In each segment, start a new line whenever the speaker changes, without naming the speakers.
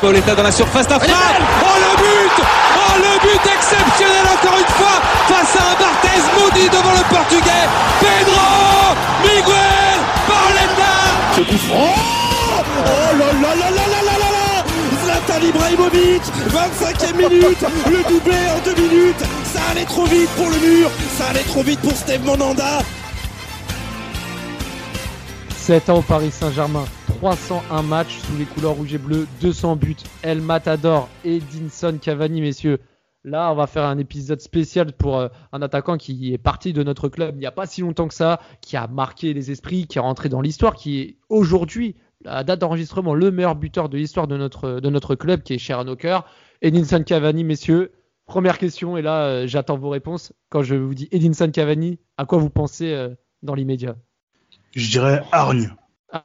Pauletta dans la surface d'affaire. Oh le but. Oh le but exceptionnel encore une fois face à un Barthez maudit devant le portugais. Pedro Miguel Pauletta
Ce coup franc. Oh là là là là là là là là Zlatan Ibrahimovic 25e minute. Le doublé en deux minutes allait trop vite pour le mur Ça allait trop vite pour Steve Monanda
7 ans au Paris Saint-Germain, 301 matchs sous les couleurs rouge et bleu, 200 buts, El Matador, Edinson Cavani, messieurs. Là, on va faire un épisode spécial pour euh, un attaquant qui est parti de notre club il n'y a pas si longtemps que ça, qui a marqué les esprits, qui est rentré dans l'histoire, qui est aujourd'hui, à date d'enregistrement, le meilleur buteur de l'histoire de notre, club, qui est cher à nos cœurs. Edinson Cavani, messieurs. Première question, et là, euh, j'attends vos réponses. Quand je vous dis Edinson Cavani, à quoi vous pensez euh, dans l'immédiat?
Je dirais hargne.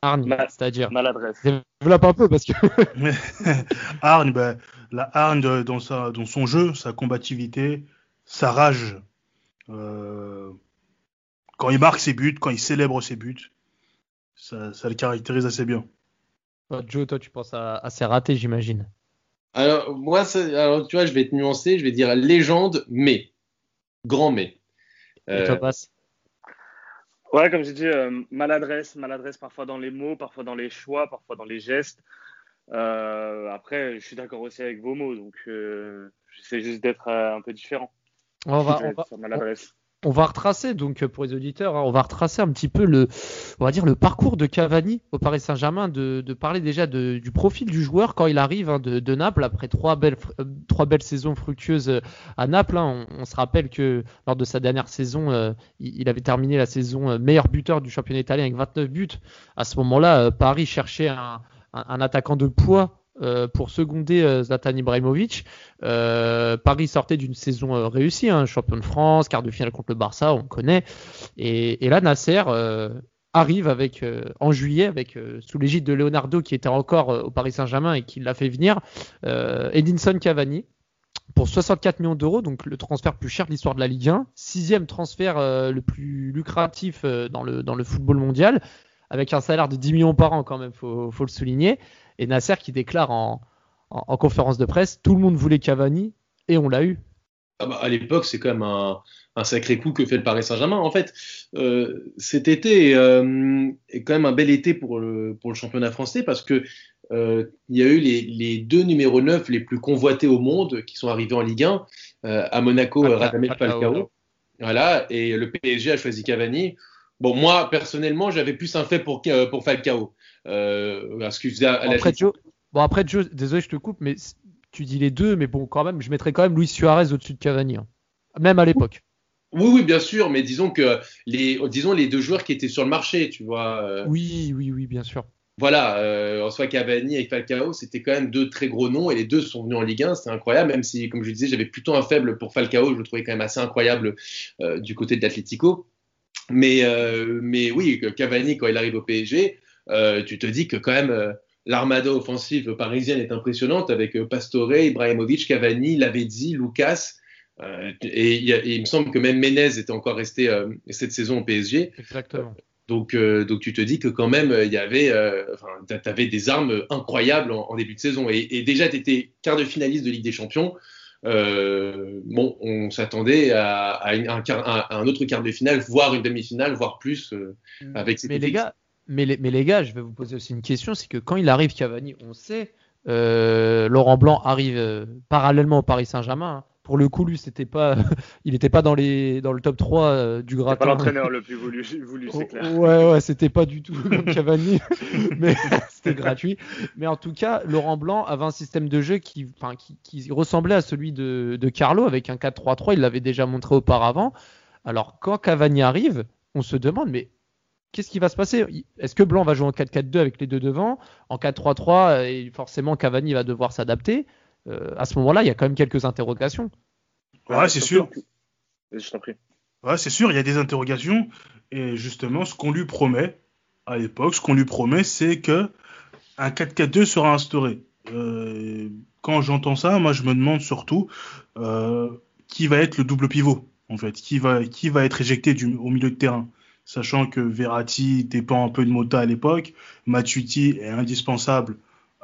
Arne,
Ma-
c'est-à-dire.
Maladresse.
Développe un peu parce que.
hargne, ben, la hargne dans, sa, dans son jeu, sa combativité, sa rage. Euh, quand il marque ses buts, quand il célèbre ses buts, ça, ça le caractérise assez bien.
Joe, toi, tu penses à, à ses ratés, j'imagine.
Alors, moi, ça- alors, tu vois, je vais être nuancé, je vais dire légende, mais. Grand mais.
Et
Euh,
toi, passe.
Ouais, comme j'ai dit, euh, maladresse, maladresse parfois dans les mots, parfois dans les choix, parfois dans les gestes. Euh, après, je suis d'accord aussi avec vos mots, donc euh, j'essaie juste d'être euh, un peu différent.
On va, on va,
sur maladresse.
On va retracer, donc euh, pour les auditeurs, hein, on va retracer un petit peu le, on va dire le parcours de Cavani au Paris Saint-Germain, de, parler déjà du profil du joueur quand il arrive hein, de, Naples après trois belles, euh, saisons fructueuses euh, à Naples. hein. On, se rappelle que lors de sa dernière saison, il, avait terminé la saison meilleur buteur du championnat italien avec 29 buts. À ce moment-là, Paris cherchait un attaquant de poids euh, pour seconder euh, Zlatan Ibrahimovic. Euh, Paris sortait d'une saison réussie, hein, champion de France, quart de finale contre le Barça, on connaît. Et, là, Nasser arrive en juillet, avec sous l'égide de Leonardo qui était encore au Paris Saint-Germain et qui l'a fait venir, Edinson Cavani pour 64 millions d'euros, donc le transfert plus cher de l'histoire de la Ligue 1, sixième transfert le plus lucratif dans, le, dans le football mondial, avec un salaire de 10 millions par an quand même, faut, faut le souligner. Et Nasser qui déclare en, en, en conférence de presse, tout le monde voulait Cavani et on l'a eu.
Ah bah, à l'époque, c'est quand même un, un sacré coup que fait le Paris Saint-Germain. En fait, euh, cet été euh, est quand même un bel été pour le, pour le championnat français parce que euh, il y a eu les, les deux numéros 9 les plus convoités au monde qui sont arrivés en Ligue 1. Euh, à Monaco,
Falcao,
Radamel
Falcao.
Falcao. Voilà, et le PSG a choisi Cavani. Bon, moi, personnellement, j'avais plus un fait pour, pour Falcao. Euh, parce qu'il faisait à la
Après Joe, bon après Joe, désolé je te coupe, mais tu dis les deux, mais bon quand même, je mettrais quand même Luis Suarez au-dessus de Cavani, hein. même à l'époque.
Oui, oui, bien sûr, mais disons que les, disons les deux joueurs qui étaient sur le marché, tu vois. euh,
Oui, oui, oui, bien sûr.
Voilà, euh, en soi Cavani et Falcao, c'était quand même deux très gros noms et les deux sont venus en Ligue 1, c'était incroyable, même si, comme je disais, j'avais plutôt un faible pour Falcao, je le trouvais quand même assez incroyable euh, du côté de l'Atlético. Mais, euh, mais oui, Cavani, quand il arrive au PSG, euh, tu te dis que quand même euh, l'armada offensive parisienne est impressionnante avec euh, Pastore, Ibrahimovic, Cavani, Lavezzi, Lucas. et, il et me semble que même Menez était encore resté cette saison au PSG.
Exactement.
Donc, donc tu te dis que quand même, il y avait, tu avais des armes incroyables en, en début de saison. Et, et déjà, tu étais quart de finaliste de Ligue des Champions. Euh, bon, on s'attendait à, un, quart- à un autre quart de finale, voire une demi-finale, voire plus euh, avec cet
Mais les gars, mais les, mais les gars, je vais vous poser aussi une question, c'est que quand il arrive Cavani, on sait, euh, Laurent Blanc arrive euh, parallèlement au Paris Saint-Germain. hein. Pour le coup, lui, c'était pas, il n'était pas dans les, dans le top 3 euh, du gratin.
pas l'entraîneur le plus voulu, voulu c'est
Oh,
clair.
Ouais, ouais, c'était pas du tout comme Cavani, mais c'était gratuit. Mais en tout cas, Laurent Blanc avait un système de jeu qui, qui ressemblait à celui de, de Carlo avec un 4-3-3. Il l'avait déjà montré auparavant. Alors, quand Cavani arrive, on se demande, mais qu'est-ce qui va se passer? Est-ce que Blanc va jouer en 4-4-2 avec les deux devant? En 4-3-3, et forcément, Cavani va devoir s'adapter. Euh, à ce moment-là, il y a quand même quelques interrogations.
Ouais, c'est sûr.
Je t'en prie.
Ouais, c'est sûr, il y a des interrogations. Et justement, ce qu'on lui promet à l'époque, ce qu'on lui promet, c'est que un 4-4-2 sera instauré. Euh, quand j'entends ça, moi, je me demande surtout euh, qui va être le double pivot. en fait? Qui va, qui va être éjecté du, au milieu de terrain? Sachant que Verratti dépend un peu de Mota à l'époque, Matuidi est indispensable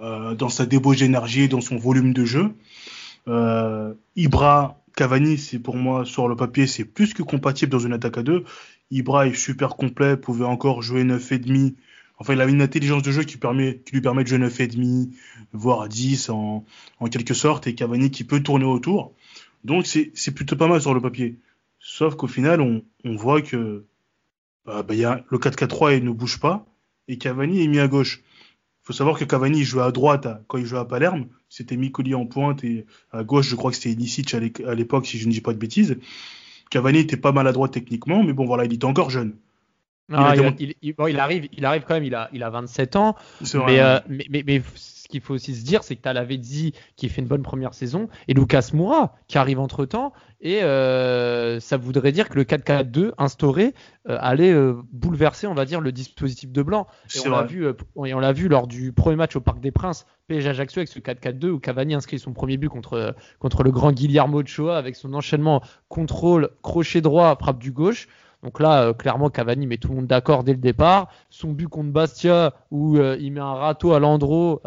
euh, dans sa débauche d'énergie, dans son volume de jeu. Euh, Ibra, Cavani, c'est pour moi, sur le papier, c'est plus que compatible dans une attaque à deux. Ibra est super complet, pouvait encore jouer 9,5. Enfin, il a une intelligence de jeu qui, permet, qui lui permet de jouer 9,5, voire 10 en, en quelque sorte, et Cavani qui peut tourner autour. Donc, c'est plutôt pas mal sur le papier. Sauf qu'au final, on, on voit que bah, bah, y a, le 4-4-3 il ne bouge pas et Cavani est mis à gauche. Il faut savoir que Cavani jouait à droite quand il jouait à Palerme. C'était Micoli en pointe et à gauche, je crois que c'était Ilicic à l'époque, si je ne dis pas de bêtises. Cavani était pas maladroit techniquement, mais bon, voilà, il était encore jeune.
il, arrive, il arrive quand même, il a, il a 27 ans. Euh, mais, mais, qu'il faut aussi se dire, c'est que tu as Lavezzi qui fait une bonne première saison et Lucas Moura qui arrive entre temps et euh, ça voudrait dire que le 4-4-2 instauré euh, allait euh, bouleverser, on va dire, le dispositif de Blanc. Et on l'a vu, on l'a vu lors du premier match au Parc des Princes, PSG Ajaccio avec ce 4-4-2 où Cavani inscrit son premier but contre, contre le grand Guillermo Ochoa avec son enchaînement contrôle, crochet droit, frappe du gauche. Donc là, clairement, Cavani met tout le monde d'accord dès le départ. Son but contre Bastia, où il met un râteau à Landreau,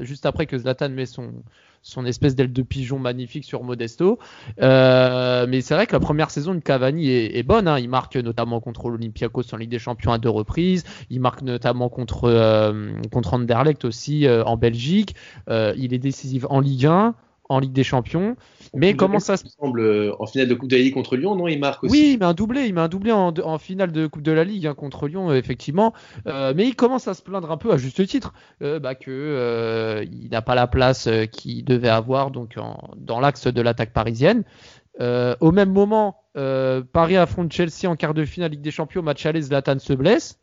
juste après que Zlatan met son, espèce d'aile de pigeon magnifique sur Modesto. Euh, mais c'est vrai que la première saison de Cavani est, bonne. Hein. Il marque notamment contre l'Olympiakos en Ligue des Champions à deux reprises. Il marque notamment contre, euh, contre Anderlecht aussi euh, en Belgique. il est décisif en Ligue 1 en Ligue des Champions. Mais comment ça se
semble euh, en finale de Coupe de la Ligue contre Lyon, non Il marque aussi.
Oui, il met un doublé, il met un doublé en, finale de Coupe de la Ligue hein, contre Lyon, effectivement. Euh, mais il commence à se plaindre un peu, à juste titre, euh, bah, que il n'a pas la place qu'il devait avoir donc dans l'axe de l'attaque parisienne. au même moment, Paris affronte Chelsea en quart de finale Ligue des Champions, match aller, Zlatan se blesse.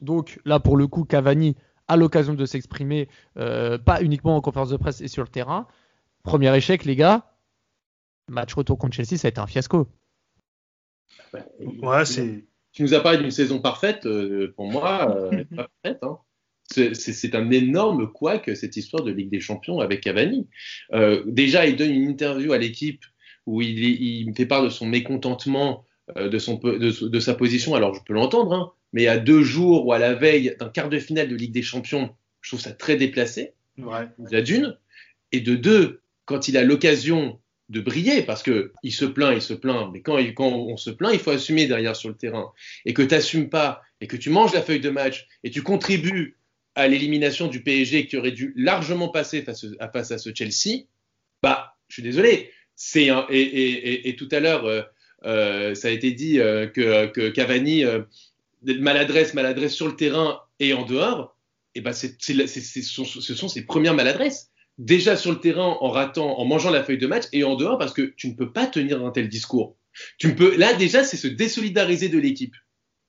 Donc là, pour le coup, Cavani a l'occasion de s'exprimer, pas uniquement en conférence de presse et sur le terrain. Premier échec, les gars. Match retour contre Chelsea, ça a été un fiasco.
Ouais, c'est.
Tu nous as parlé d'une saison parfaite. Euh, pour moi, euh, pas parfaite. Hein. C'est un énorme couac cette histoire de Ligue des Champions avec Cavani. Euh, déjà, il donne une interview à l'équipe où il, il, fait part de son mécontentement de, son, de, sa position. Alors, je peux l'entendre, hein, mais à deux jours ou à la veille d'un quart de finale de Ligue des Champions, je trouve ça très déplacé.
Ouais.
La d'une. Et de deux, quand il a l'occasion de briller, parce que il se plaint, il se plaint, mais quand, quand on se plaint, il faut assumer derrière sur le terrain. Et que tu n'assumes pas, et que tu manges la feuille de match, et tu contribues à l'élimination du PSG qui aurait dû largement passer face, à, face à ce Chelsea, bah, je suis désolé. C'est et, tout à l'heure, euh, euh, ça a été dit euh, que, Cavani, maladresse, maladresse sur le terrain et en dehors, et bah, c'est, ce sont ses premières maladresses déjà sur le terrain en ratant, en mangeant la feuille de match et en dehors parce que tu ne peux pas tenir un tel discours. Tu ne peux, là déjà, c'est se désolidariser de l'équipe.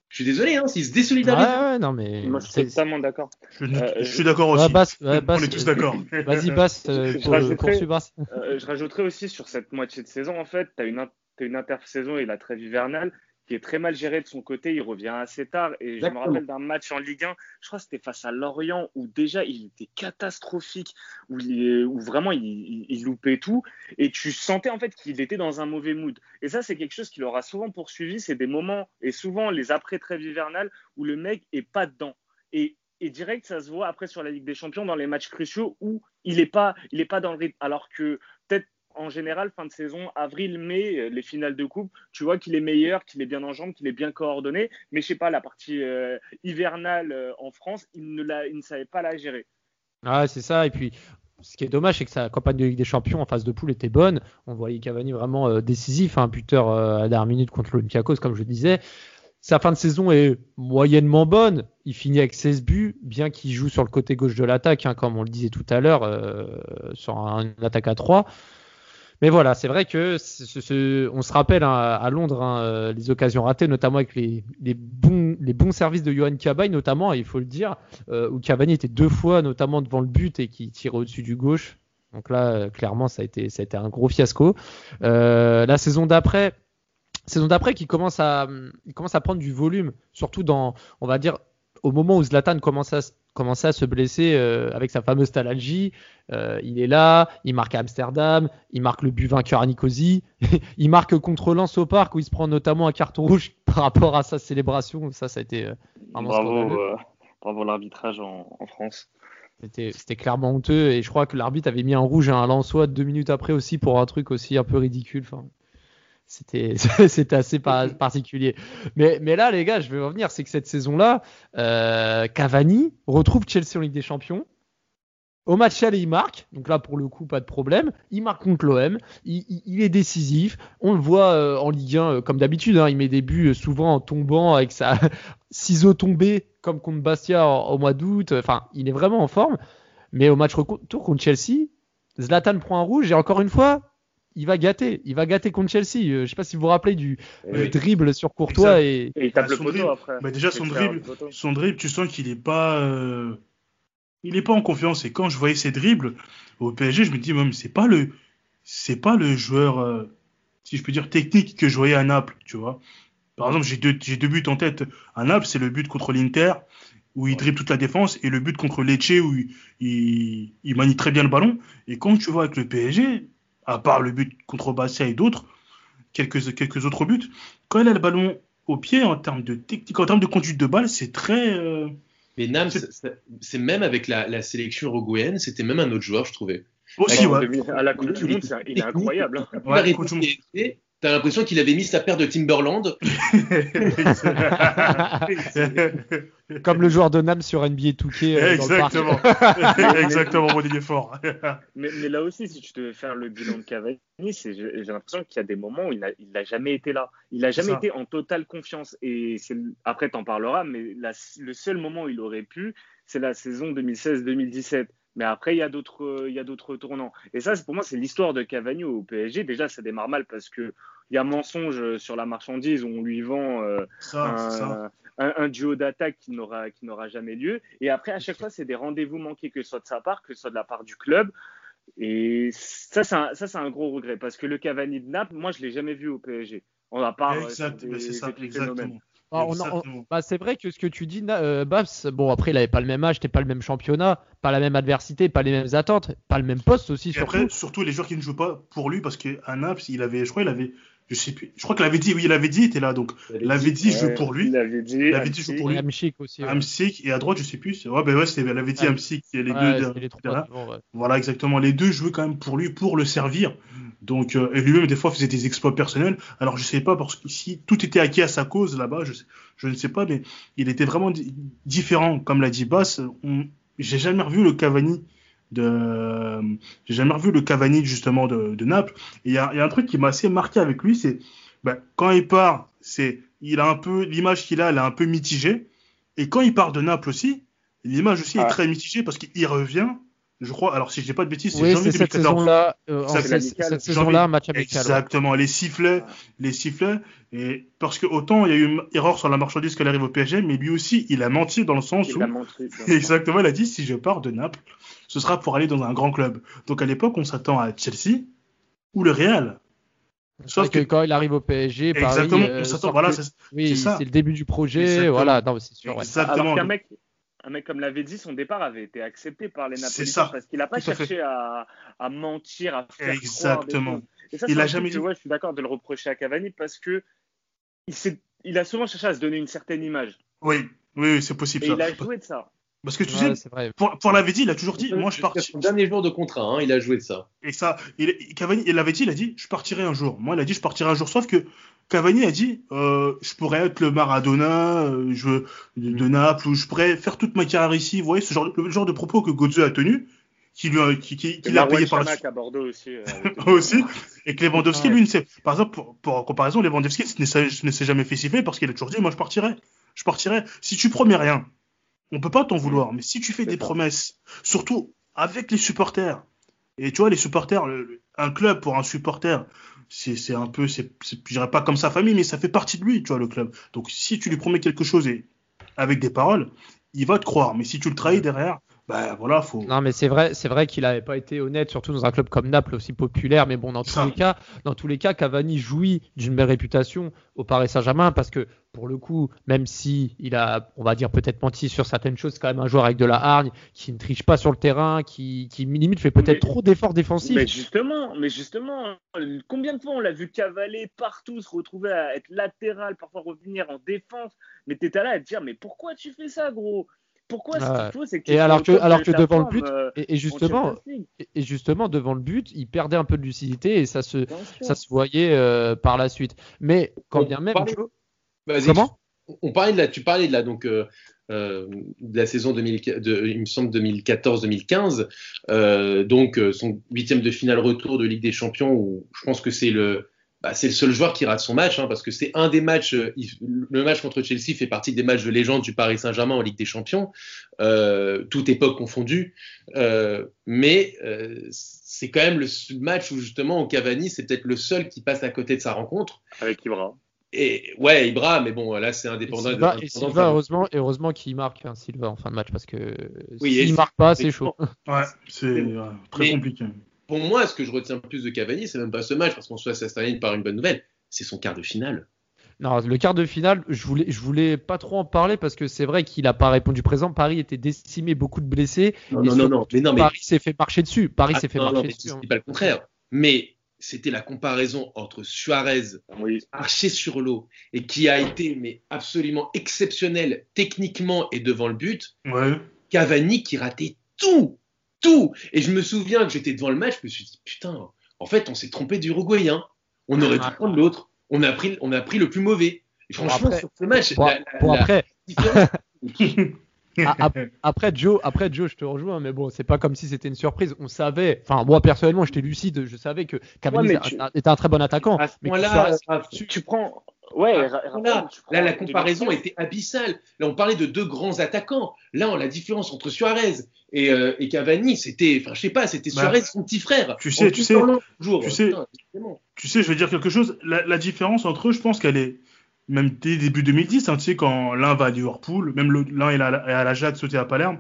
Je suis désolé, hein, s'il se désolidarise.
Ouais, non, mais.
Moi, je suis totalement d'accord.
Je, euh, suis d'accord aussi. On est tous d'accord.
Vas-y, passe. Euh,
je, rajouterai, euh, je rajouterai aussi sur cette moitié de saison, en fait, tu as une, as une intersaison et la trêve hivernale qui est très mal géré de son côté. Il revient assez tard. Et je me rappelle d'un match en Ligue 1, je crois que c'était face à Lorient, où déjà il était catastrophique, où, où vraiment il, loupait tout. Et tu sentais en fait qu'il était dans un mauvais mood. Et ça, c'est quelque chose qui l'aura souvent poursuivi. C'est des moments, et souvent les après-trêves hivernales, où le mec est pas dedans. Et, et direct, ça se voit après sur la Ligue des Champions dans les matchs cruciaux où il n'est pas, il est pas dans le rythme. Alors que peut-être en général, fin de saison, avril, mai, euh, les finales de coupe, tu vois qu'il est meilleur, qu'il est bien en jambes, qu'il est bien coordonné. Mais je sais pas, la partie euh, hivernale euh, en France, il ne, savait pas la gérer.
Ah, c'est ça. Et puis, ce qui est dommage, c'est que sa campagne de Ligue des Champions en phase de poule était bonne. On voyait Cavani vraiment décisif, un hein, buteur à la dernière minute contre l'Olympiakos, comme je disais. Sa fin de saison est moyennement bonne. Il finit avec 16 buts, bien qu'il joue sur le côté gauche de l'attaque, hein, comme on le disait tout à l'heure, sur une attaque à 3. Mais voilà, c'est vrai que on se rappelle hein, à Londres hein, euh, les occasions ratées, notamment avec les, bons, services de Johan Cabaye, notamment, il faut le dire, euh, où Cavani était deux fois notamment devant le but et qui tirait au-dessus du gauche. Donc là, euh, clairement, ça a été, un gros fiasco. la saison d'après, saison d'après qui commence à, il commence à prendre du volume, surtout dans, on va dire, au moment où Zlatan commence à, commençait à se blesser euh, avec sa fameuse talalgie. Euh, il est là, il marque à Amsterdam, il marque le but vainqueur à Nicosie, il marque contre Lens au parc où il se prend notamment un carton rouge par rapport à sa célébration. Ça, ça a été euh,
Bravo, bravo l'arbitrage en, en France.
C'était c'était clairement honteux et je crois que l'arbitre avait mis un rouge à un Lensois deux minutes après aussi pour un truc aussi un peu ridicule. Enfin, c'était c'était assez par- particulier. Mais, mais là, les gars, je vais revenir, c'est que cette saison-là, euh, Cavani retrouve Chelsea en Ligue des Champions. Au match aller, il marque. Donc là, pour le coup, pas de problème. Il marque contre l'OM. Il, il- il est décisif. On le voit euh, en Ligue 1 euh, comme d'habitude. hein. Il met des buts souvent en tombant avec sa ciseau tombé comme contre Bastia au mois d'août. Enfin, il est vraiment en forme. Mais au match retour contre Chelsea, Zlatan prend un rouge et encore une fois, il va gâter. Il va gâter contre Chelsea. Euh, je sais pas si vous vous rappelez du, du dribble sur Courtois et
et il tape
Ah,
le
son
poteau
dribble.
après.
Bah, déjà, son dribble, son dribble, tu sens qu'il est pas, euh, il est pas en confiance. Et quand je voyais ses dribbles au PSG, je me dis, même, c'est pas le, c'est pas le joueur, euh, si je peux dire, technique que je voyais à Naples, tu vois. Par exemple, j'ai deux, j'ai deux buts en tête. À Naples, c'est le but contre l'Inter, où il dribble toute la défense, et le but contre Lecce, où il, il, il manie très bien le ballon. Et quand tu vois avec le PSG, à part le but contre Bastia et d'autres, quelques, quelques autres buts, quand il a le ballon au pied, en termes de technique, en termes de conduite de balle, c'est très. euh,
Mais Nam,
C'est-
même avec la, la sélection uruguayenne, c'était même un autre joueur, je trouvais.
Aussi, ouais.
À la Coupe du Monde, c'est- il est incroyable. hein.
Ouais,
T'as l'impression qu'il avait mis sa paire de Timberland.
comme le joueur de Nam sur NBA 2K euh, dans le parc.
Exactement. Exactement, mon idée fort.
Mais, mais là aussi, si tu devais faire le bilan de Cavani, c'est- j'ai l'impression qu'il y a des moments où il n'a jamais été là. Il n'a jamais
ça.
été en totale confiance. Et après, tu en parleras, mais la- le seul moment où il aurait pu, c'est la saison 2016-2017. Mais après, il y a d'autres, il y a d'autres tournants. Et ça, pour moi, c'est l'histoire de Cavani au PSG. Déjà, ça démarre mal parce que y a mensonge sur la marchandise où on lui vend euh,
Ça, c'est ça.
un, duo d'attaque qui n'aura qui n'aura jamais lieu. Et après, à chaque fois, c'est des rendez-vous manqués, que ce soit de sa part, que ce soit de la part du club. Et ça, c'est un, ça, c'est un gros regret parce que le Cavani de Naples, moi, je l'ai jamais vu au PSG. On a part
Exact, mais c'est ça, exactement.
Ah, on on- bah, c'est vrai que ce que tu dis, euh, Babs, bon après il avait pas le même âge, c'était pas le même championnat, pas la même adversité, pas les mêmes attentes, pas le même poste aussi
Et
surtout.
après, surtout les joueurs qui ne jouent pas pour lui, parce qu'à Naples, il avait, je crois, il avait, je sais plus, je crois qu'il avait dit, oui, il avait dit, il était là, donc, il avait dit, je joue pour lui.
Il avait dit.
Il avait dit, joue pour lui.
Hamšík aussi. ouais.
Amsic et à droite, je sais plus. Ouais, ben ouais, c'était, elle avait dit. Amsic et les
Ouais,
deux.
c'était les trois
derrière.
devant, ouais.
Voilà, exactement. Les deux jouaient quand même pour lui, pour le servir. Donc, euh, et lui-même, des fois, faisait des exploits personnels. Alors, je sais pas, parce que si tout était acquis à sa cause là-bas, je, ne sais pas, mais il était vraiment di- différent. Comme l'a dit Bass, j'ai jamais revu le Cavani de, j'ai jamais revu le Cavani, justement, de, de Naples. Et il y y a un truc qui m'a assez marqué avec lui, c'est, ben, quand il part, c'est, il a un peu, l'image qu'il a, elle est un peu mitigée. Et quand il part de Naples aussi, l'image aussi est très mitigée parce qu'il revient, je crois, alors si je dis pas de bêtises, c'est
Oui,
janvier
c'est cette
2014.
saison-là. euh, cette saison-là, match amical. ouais.
Exactement, les sifflets, les sifflets, et parce que autant il y a eu une erreur sur la marchandise qu'elle arrive au PSG, mais lui aussi il a menti dans le sens
Il
où
a sûr.
exactement il a dit si je pars de Naples, ce sera pour aller dans un grand club. Donc à l'époque on s'attend à Chelsea ou le Real.
C'est
Sauf
que
que
quand il arrive au PSG, Paris,
exactement
euh,
on s'attend
sort
voilà c'est
oui,
ça.
c'est le début du projet,
Exactement.
voilà, non, mais c'est sûr. ouais.
exactement.
Alors un mec comme l'avait dit, son départ avait été accepté par les
C'est
Napolitains
ça.
parce qu'il n'a pas
Tout
cherché à, à mentir, à faire
Exactement.
croire des. Et ça,
Il a jamais dit-
ouais, je suis d'accord de le reprocher à Cavani parce que il, a souvent cherché à se donner une certaine image.
Oui, oui, oui, c'est possible
Et
ça.
il a joué de ça.
Parce que tu
Ouais,
sais,
c'est vrai.
pour, pour l'avait dit, il a toujours dit, moi je pars.
son dernier jour de contrat, hein, il a joué de ça.
Et ça, il, Cavani, il l'avait dit, il a dit, je partirai un jour. Moi, il a dit, je partirai un jour. Sauf que Cavani a dit, euh, je pourrais être le Maradona euh, je, de, de Naples, ou je pourrais faire toute ma carrière ici. Vous voyez, ce genre, le genre de propos que Godze a tenu, qui lui a, qui, qui,
Et
qu'il a
Marouane
payé par la suite
à Bordeaux aussi. euh,
aussi. Et que Lewandowski,
Ouais.
lui, ne sait, par exemple, pour, pour comparaison, Lewandowski ne s'est, ne s'est jamais fait siffler parce qu'il a toujours dit, moi, je partirai. Je partirai. Si tu promets rien, on peut pas t'en vouloir. Mais si tu fais des
ça.
promesses, surtout avec les supporters, et tu vois, les supporters, le- le- un club pour un supporter, c'est, c'est un peu, c'est, c'est, je dirais pas comme sa famille, mais ça fait partie de lui, tu vois, le club. Donc, si tu lui promets quelque chose et avec des paroles, il va te croire. Mais si tu le trahis derrière, bah voilà, faut.
Non, mais c'est vrai, c'est vrai qu'il n'avait pas été honnête, surtout dans un club comme Naples aussi populaire. Mais bon, dans tous
Ça.
les cas, dans tous les cas, Cavani jouit d'une belle réputation au Paris Saint-Germain parce que pour le coup, même si il a, on va dire peut-être menti sur certaines choses, c'est quand même un joueur avec de la hargne, qui ne triche pas sur le terrain, qui, qui limite fait peut-être trop d'efforts défensifs.
Mais justement, mais justement, combien de fois on l'a vu cavaler partout, se retrouver à être latéral, parfois revenir en défense? Mais t'étais là à te dire, mais pourquoi tu fais ça, gros? Pourquoi ce qu'il faut, c'est que tu
Et alors que, alors devant le but,
euh,
et, et
en
justement, et- justement devant le but, il perdait un peu de lucidité et ça se, ça se voyait euh, par la suite. Mais quand
On
bien même,
parlait- Vas-y,
comment?
Tu- on parlait de la, tu parlais de la, donc, euh, euh, de la saison 2000, de, il me semble 2014-2015, euh, donc son huitième de finale retour de Ligue des Champions, où je pense que c'est le, bah, c'est le seul joueur qui rate son match, hein, parce que c'est un des matchs, euh, il- le match contre Chelsea fait partie des matchs de légende du Paris Saint-Germain en Ligue des Champions, euh, toute époque confondue, euh, mais euh, c'est quand même le match où justement au Cavani, c'est peut-être le seul qui passe à côté de sa rencontre.
Avec Ibra.
Et ouais, Ibra, mais bon, là c'est
Et
indépendant.
Silva, et Silva,
de-
heureusement, et heureusement qu'il marque hein, Silva en fin de match parce que
Oui,
s'il
et-
marque pas, c'est chaud.
Ouais, c'est euh, très
Mais-
compliqué.
Pour moi, ce que je retiens le plus de Cavani, c'est même pas ce match, parce qu'on soit ça se termine par une bonne nouvelle, c'est son quart de finale.
Non, le quart de finale, je voulais, je voulais pas trop en parler parce que c'est vrai qu'il a pas répondu présent. Paris était décimé, beaucoup de blessés.
Non, non, non,
surtout,
non, mais non, mais
Paris s'est fait marcher dessus. Paris
Ah,
s'est fait
non, non,
marcher
mais
dessus.
je
hein.
pas le contraire. Mais c'était la comparaison entre Suarez,
Oui.
archer sur l'eau, et qui a été mais absolument exceptionnel techniquement et devant le but,
Ouais.
Cavani qui ratait tout, tout. Et je me souviens que j'étais devant le match, je me suis dit putain, en fait, on s'est trompé d'Uruguayen. On aurait dû
Ah.
prendre l'autre. On a pris, on a pris le plus mauvais. Et franchement,
après-
sur ce match, la- la- la
après,
différence-
ap- après Joe, après Joe, je te rejoins, mais bon, c'est pas comme si c'était une surprise. On savait, enfin moi personnellement, j'étais lucide, je savais que Cavani
Ouais,
était
tu-
un- était un très bon attaquant.
à ce
mais que
point-là,
Suarez-
à-
Tu, tu prends. Ouais,
Ah,
prends
Là, la comparaison
2016.
était abyssale. Là, on parlait de deux grands attaquants. Là, on- la différence entre Suarez et, euh, et Cavani, c'était, enfin, je sais pas, c'était
Bah,
Suarez, son petit frère.
tu sais, tu sais,
toujours.
tu sais-
Putain.
Tu sais, je vais dire quelque chose. La, la différence entre eux, je pense qu'elle est même dès début 2010. hein, tu sais, quand l'un va à Liverpool, même l'un est à, la- l'Ajax, sauter à Palerme.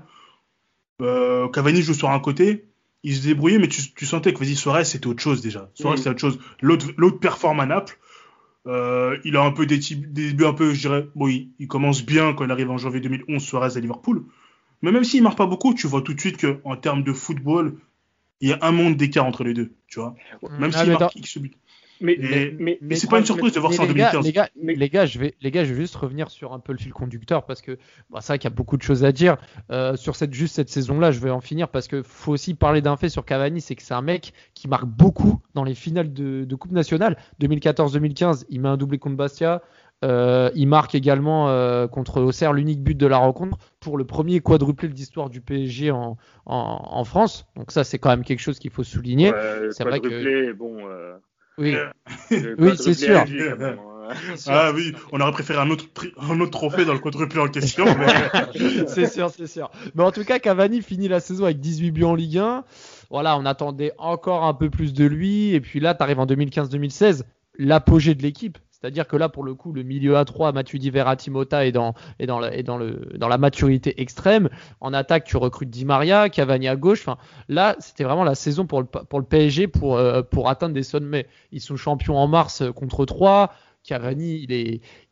Euh, Cavani joue sur un côté. Il se débrouillait, mais tu, tu sentais que vas-y, Suarez, c'était autre chose déjà. Suarez,
Mm.
c'était autre chose. L'autre l'autre performe à Naples. Euh, il a un peu des, débuts un peu, je dirais, bon, il, il commence bien quand il arrive en janvier 2011, Suarez à Liverpool. Mais même s'il marque pas beaucoup, tu vois tout de suite que en termes de football, il y a un monde d'écart entre les deux, tu vois. Même
Ah,
s'il marque
dans-
X buts.
Mais, mais,
mais c'est pas une surprise de voir ça en
les gars,
2015.
Les gars,
Mais-
les gars, je vais, les gars, je vais juste revenir sur un peu le fil conducteur parce que bah, c'est vrai qu'il y a beaucoup de choses à dire euh, sur cette juste cette saison-là. Je vais en finir parce que faut aussi parler d'un fait sur Cavani, c'est que c'est un mec qui marque beaucoup dans les finales de, de Coupe nationale. 2014-2015, il met un doublé contre Bastia. Euh, il marque également euh, contre Auxerre l'unique but de la rencontre pour le premier quadruplé de l'histoire du PSG en, en, en France. Donc ça, c'est quand même quelque chose qu'il faut souligner.
Ouais,
c'est vrai que-
bon. euh,
Oui,
le
Oui, c'est sûr.
Ah oui, on aurait préféré un autre, tri- un autre trophée dans le quadruplé en question. mais-
c'est sûr, c'est sûr. Mais en tout cas, Cavani finit la saison avec 18 buts en Ligue 1. Voilà, on attendait encore un peu plus de lui. Et puis là, tu arrives en 2015-2016, l'apogée de l'équipe. C'est-à-dire que là, pour le coup, le milieu A3, Matuidi, Verratti, Mota est dans, la, maturité extrême. En attaque, tu recrutes Di Maria, Cavani à gauche. Là, c'était vraiment la saison pour le, PSG pour, euh, pour atteindre des sommets. Ils sont champions en mars euh, contre 3. Cavani,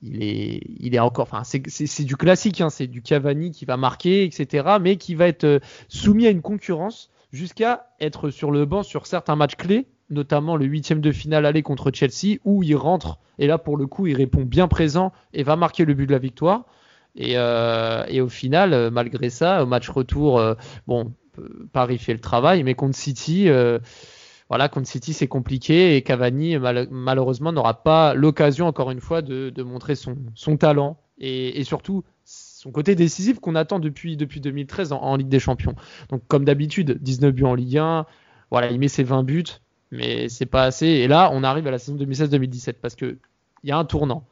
il est, encore, enfin, c'est du classique, hein, c'est du Cavani qui va marquer, etc., mais qui va être euh, soumis à une concurrence jusqu'à être sur le banc sur certains matchs clés, notamment le huitième de finale aller contre Chelsea, où il rentre, et là, pour le coup, il répond bien présent et va marquer le but de la victoire. Et, euh, et au final, euh, malgré ça, au match retour, euh, bon, Paris fait le travail, mais contre City, voilà, contre City, c'est compliqué et Cavani, mal- malheureusement, n'aura pas l'occasion, encore une fois, de, montrer son, talent et, et surtout son côté décisif qu'on attend depuis, depuis 2013 en, en Ligue des Champions. Donc, comme d'habitude, 19 buts en Ligue 1, voilà, il met ses 20 buts, mais c'est pas assez. Et là, on arrive à la saison 2016-2017 parce que il y a un tournant.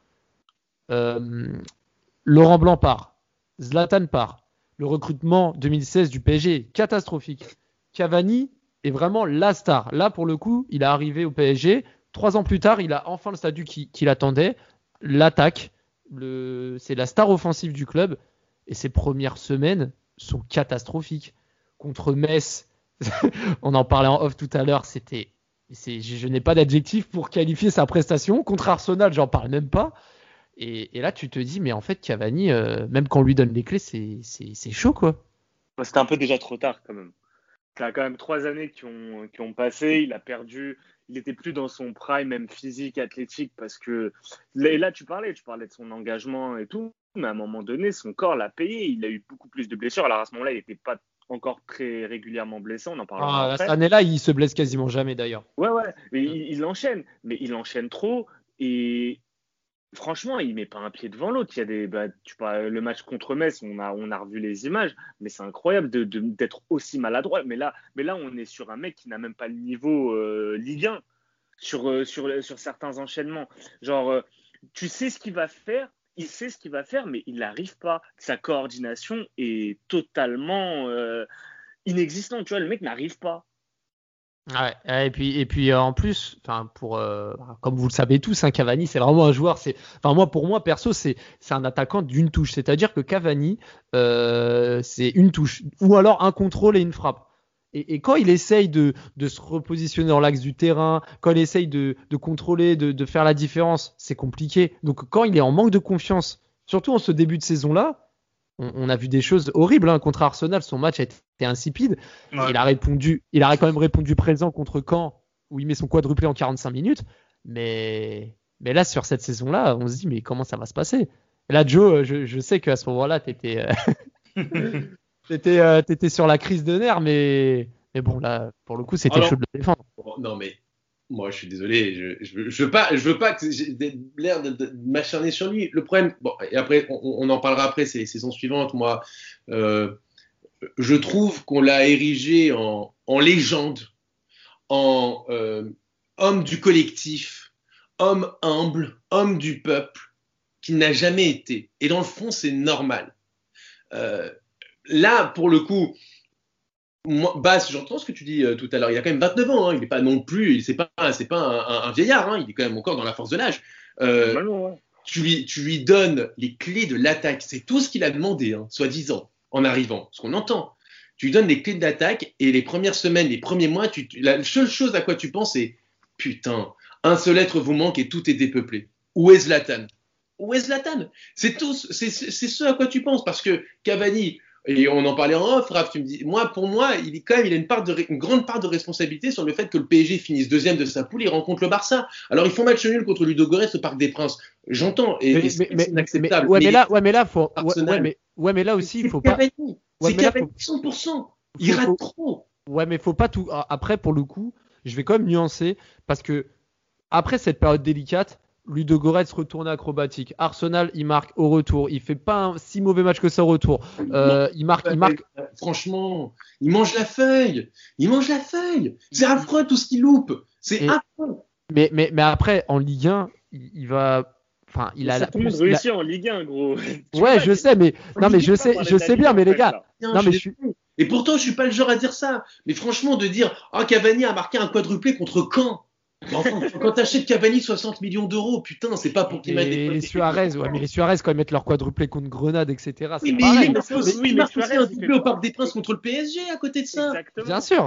Euh, Laurent Blanc part, Zlatan part, le recrutement 2016 du PSG catastrophique. Cavani est vraiment la star. Là, pour le coup, il est arrivé au PSG. Trois ans plus tard, il a enfin le statut qui- qu'il attendait. L'attaque, c'est la star offensive du club. Et ses premières semaines sont catastrophiques. contre Metz, on en parlait en off tout à l'heure, c'était. Je, je n'ai pas d'adjectif pour qualifier sa prestation. Contre Arsenal, j'en parle même pas. Et, là, tu te dis, mais en fait, Cavani, euh, même quand on lui donne les clés, c'est chaud, quoi.
C'était un peu déjà trop tard, quand même. Il a quand même trois années qui ont, qui ont passé. Il a perdu. Il n'était plus dans son prime, même physique, athlétique, parce que. Et là, tu parlais, tu parlais de son engagement et tout. Mais à un moment donné, son corps l'a payé. Il a eu beaucoup plus de blessures. Alors à ce moment-là, il n'était pas encore très régulièrement blessé. On en parlera.
Ah, cette année-là, il se blesse quasiment jamais d'ailleurs.
Ouais, ouais. Mais il, il, enchaîne. Mais il enchaîne trop. Et, franchement, il met pas un pied devant l'autre. Il y a des, bah, tu le match contre Metz, on a, on a revu les images, mais c'est incroyable d'être de, d'être aussi maladroit. Mais là, mais là, on est sur un mec qui n'a même pas le niveau euh, Ligue 1 sur, euh, sur, sur certains enchaînements. Genre, euh, tu sais ce qu'il va faire, il sait ce qu'il va faire, mais il n'arrive pas. Sa coordination est totalement inexistante. Tu vois, le mec n'arrive pas.
Ouais, et puis et puis euh, en plus, pour euh, comme vous le savez tous, hein, Cavani c'est vraiment un joueur. Enfin moi pour moi perso c'est c'est un attaquant d'une touche. C'est-à-dire que Cavani euh, c'est une touche ou alors un contrôle et une frappe. Et, et quand il essaye de, de se repositionner dans l'axe du terrain, quand il essaye de, de contrôler, de, de faire la différence, c'est compliqué. Donc quand il est en manque de confiance, surtout en ce début de saison là, on, a vu des choses horribles hein. contre Arsenal. Son match a été insipide. Il a répondu, il a quand même répondu présent contre Caen où il met son quadruplé en 45 minutes. Mais, mais là, sur cette saison-là, on se dit, mais comment ça va se passer? Là, Joe, je, sais qu'à ce moment-là, tu étais, euh, euh, sur la crise de nerfs, mais, mais bon, là, pour le coup, c'était chaud de le défendre.
Non, mais moi, je suis désolé, je, je, je veux pas, je veux pas que j'ai l'air de, m'acharner sur lui. Le problème, bon, et après, on, en parlera après, c'est les saisons suivantes. Moi, euh, je trouve qu'on l'a érigé en, en, légende, en euh, homme du collectif, homme humble, homme du peuple, qui n'a jamais été. Et dans le fond, c'est normal. Euh, là, pour le coup, moi, Bass, j'entends ce que tu dis euh, tout à l'heure. Il a quand même 29 ans. Hein. Il n'est pas non plus, c'est pas, c'est pas un, vieillard. Hein. Il est quand même encore dans la force de l'âge. Euh, tu, lui, tu lui donnes les clés de l'attaque. C'est tout ce qu'il a demandé, hein, soi-disant, en arrivant. Ce qu'on entend. Tu lui donnes les clés de l'attaque et les premières semaines, les premiers mois, tu, la seule chose à quoi tu penses, c'est putain, un seul être vous manque et tout est dépeuplé. Où est Zlatan? Où est Zlatan? C'est tout, c'est ce à quoi tu penses parce que Cavani, et on en parlait en off, Raph, tu me dis, moi, pour moi, il est quand même, il a une, part de, une grande part de responsabilité sur le fait que le PSG finisse deuxième de sa poule et rencontre le Barça. Alors, ils font match nul contre Ludo Goretz au Parc des Princes. J'entends, et, c'est inacceptable.
ouais, mais, là, ouais, mais là, faut, ouais, mais, ouais, mais là aussi, il faut pas.
C'est Cavani, 100%. Il rate trop.
Ouais, mais faut pas tout. Après, pour le coup, je vais quand même nuancer parce que après cette période délicate, Ludo Goretz retourne acrobatique. Arsenal, il marque au retour. Il fait pas un si mauvais match que ça au retour. Euh, il marque, il marque.
Franchement, il mange la feuille. Il mange la feuille. C'est affreux tout ce qu'il loupe. C'est affreux.
Mais, mais, mais après, en Ligue 1, il, va. Enfin, il a
la. plus réussi en Ligue 1, gros.
ouais, je sais, mais non, mais je sais, je sais bien, mais les gars. Non, mais je suis.
Et pourtant, je suis pas le genre à dire ça. Mais franchement, de dire, oh, Cavani a marqué un quadruplé contre Caen. Enfin, quand t'achètes Cavani 60 millions d'euros, putain, c'est pas pour qu'il mette
des. Les Suarez, ouais, mais les Suarez, quand ils mettent leur quadruplé contre Grenade, etc.
Oui, mais pareil. il marque aussi un doublé au Parc des Princes contre le PSG à côté de ça.
Exactement. Bien sûr.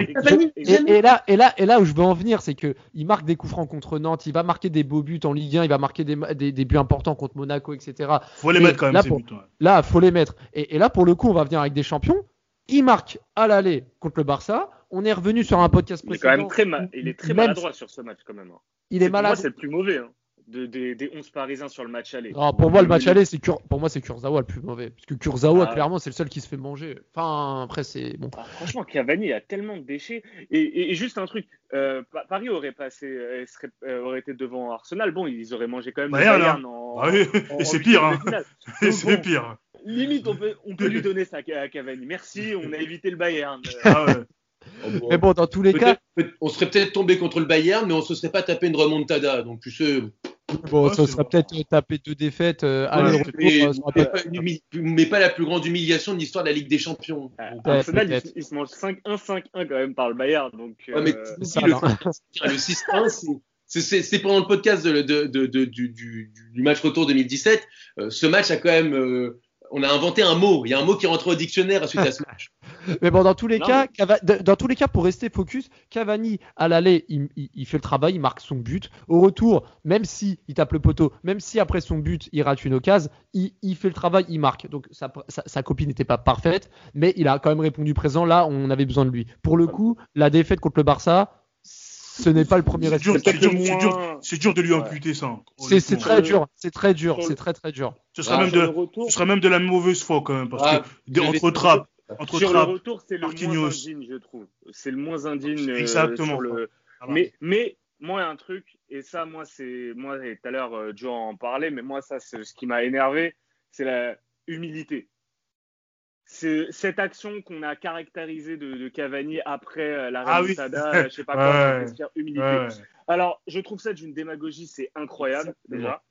et, là, et, là, et là où je veux en venir, c'est que il marque des coups francs contre Nantes, il va marquer des beaux buts en Ligue 1, il va marquer des, des, des buts importants contre Monaco, etc.
Faut les mettre quand même,
là,
ces buts,
là, faut les mettre. Et, là, pour le coup, on va venir avec des champions. Il marque à l'aller contre le Barça. On est revenu sur un podcast
précédent. Il est quand même très, mal, il est très maladroit sur ce match quand même. Hein.
Il est, malade.
Moi, c'est le plus mauvais. Hein, de, des 11 parisiens sur le match aller.
Pour moi, le match aller, c'est pour moi, c'est Kurzawa le plus mauvais. Parce que Kurzawa, ah. clairement, c'est le seul qui se fait manger. Enfin, après, c'est bon.
Ah, franchement, Cavani a tellement de déchets. Et, juste un truc, euh, Paris aurait passé, euh, serait, euh, aurait été devant Arsenal. Bon, ils auraient mangé quand même
Bayern, Bayern en, ah oui. Et c'est pire. Hein. c'est pire.
Limite, on peut, on peut lui donner ça à Cavani. Merci, on a évité le Bayern. Ah ouais.
Mais bon, dans tous les cas.
On serait peut-être tombé contre le Bayern, mais on se serait pas tapé une remontada. Donc, tu sais.
Bon, ça serait peut-être tapé deux défaites. Euh,
mais, mais, pas, la plus grande humiliation de l'histoire de la Ligue des Champions.
Ah, Arsenal, il, se mange 5-1, 5-1 quand même par le Bayern. Donc,
euh... mais ça, le, le 6-1, c'est pendant le podcast de, de, de, du, du, match retour 2017. Euh, ce match a quand même. On a inventé un mot. Il y a un mot qui rentre au dictionnaire suite à ce match.
Mais bon, dans tous les
Non,
cas, dans tous les cas, pour rester focus, Cavani à l'aller, il, il- il fait le travail, il marque son but. Au retour, même si il tape le poteau, même si après son but il rate une occasion, il, il fait le travail, il marque. Donc sa, sa, sa copie n'était pas parfaite, mais il a quand même répondu présent. Là, on avait besoin de lui. Pour le coup, la défaite contre le Barça, ce n'est pas le premier
C'est dur, dur,
le moins-
dur, c'est dur de lui
Ouais.
imputer ça.
C'est très dur, c'est très dur,
le-
c'est très très dur.
Ce serait
Ah,
même
sur le
de,
retour,
ce serait même de la mauvaise foi quand même, parce
Ah,
que des- entre trappes, entre
sur le
trappes,
retour, c'est le moins indigne, je trouve. C'est le moins indigne. euh,
Exactement.
sur le-. Mais, mais moi, un truc, et ça, moi, c'est. Moi, et tout à l'heure, euh, Joe en parlait, mais moi, ça, c'est ce qui m'a énervé, c'est la humilité. C'est cette action qu'on a caractérisée de, de Cavani après euh, la
Ah oui.
remontada, euh, je sais pas quoi,
Ouais.
humilité.
Ouais.
Alors, je trouve ça d'une démagogie, c'est incroyable déjà.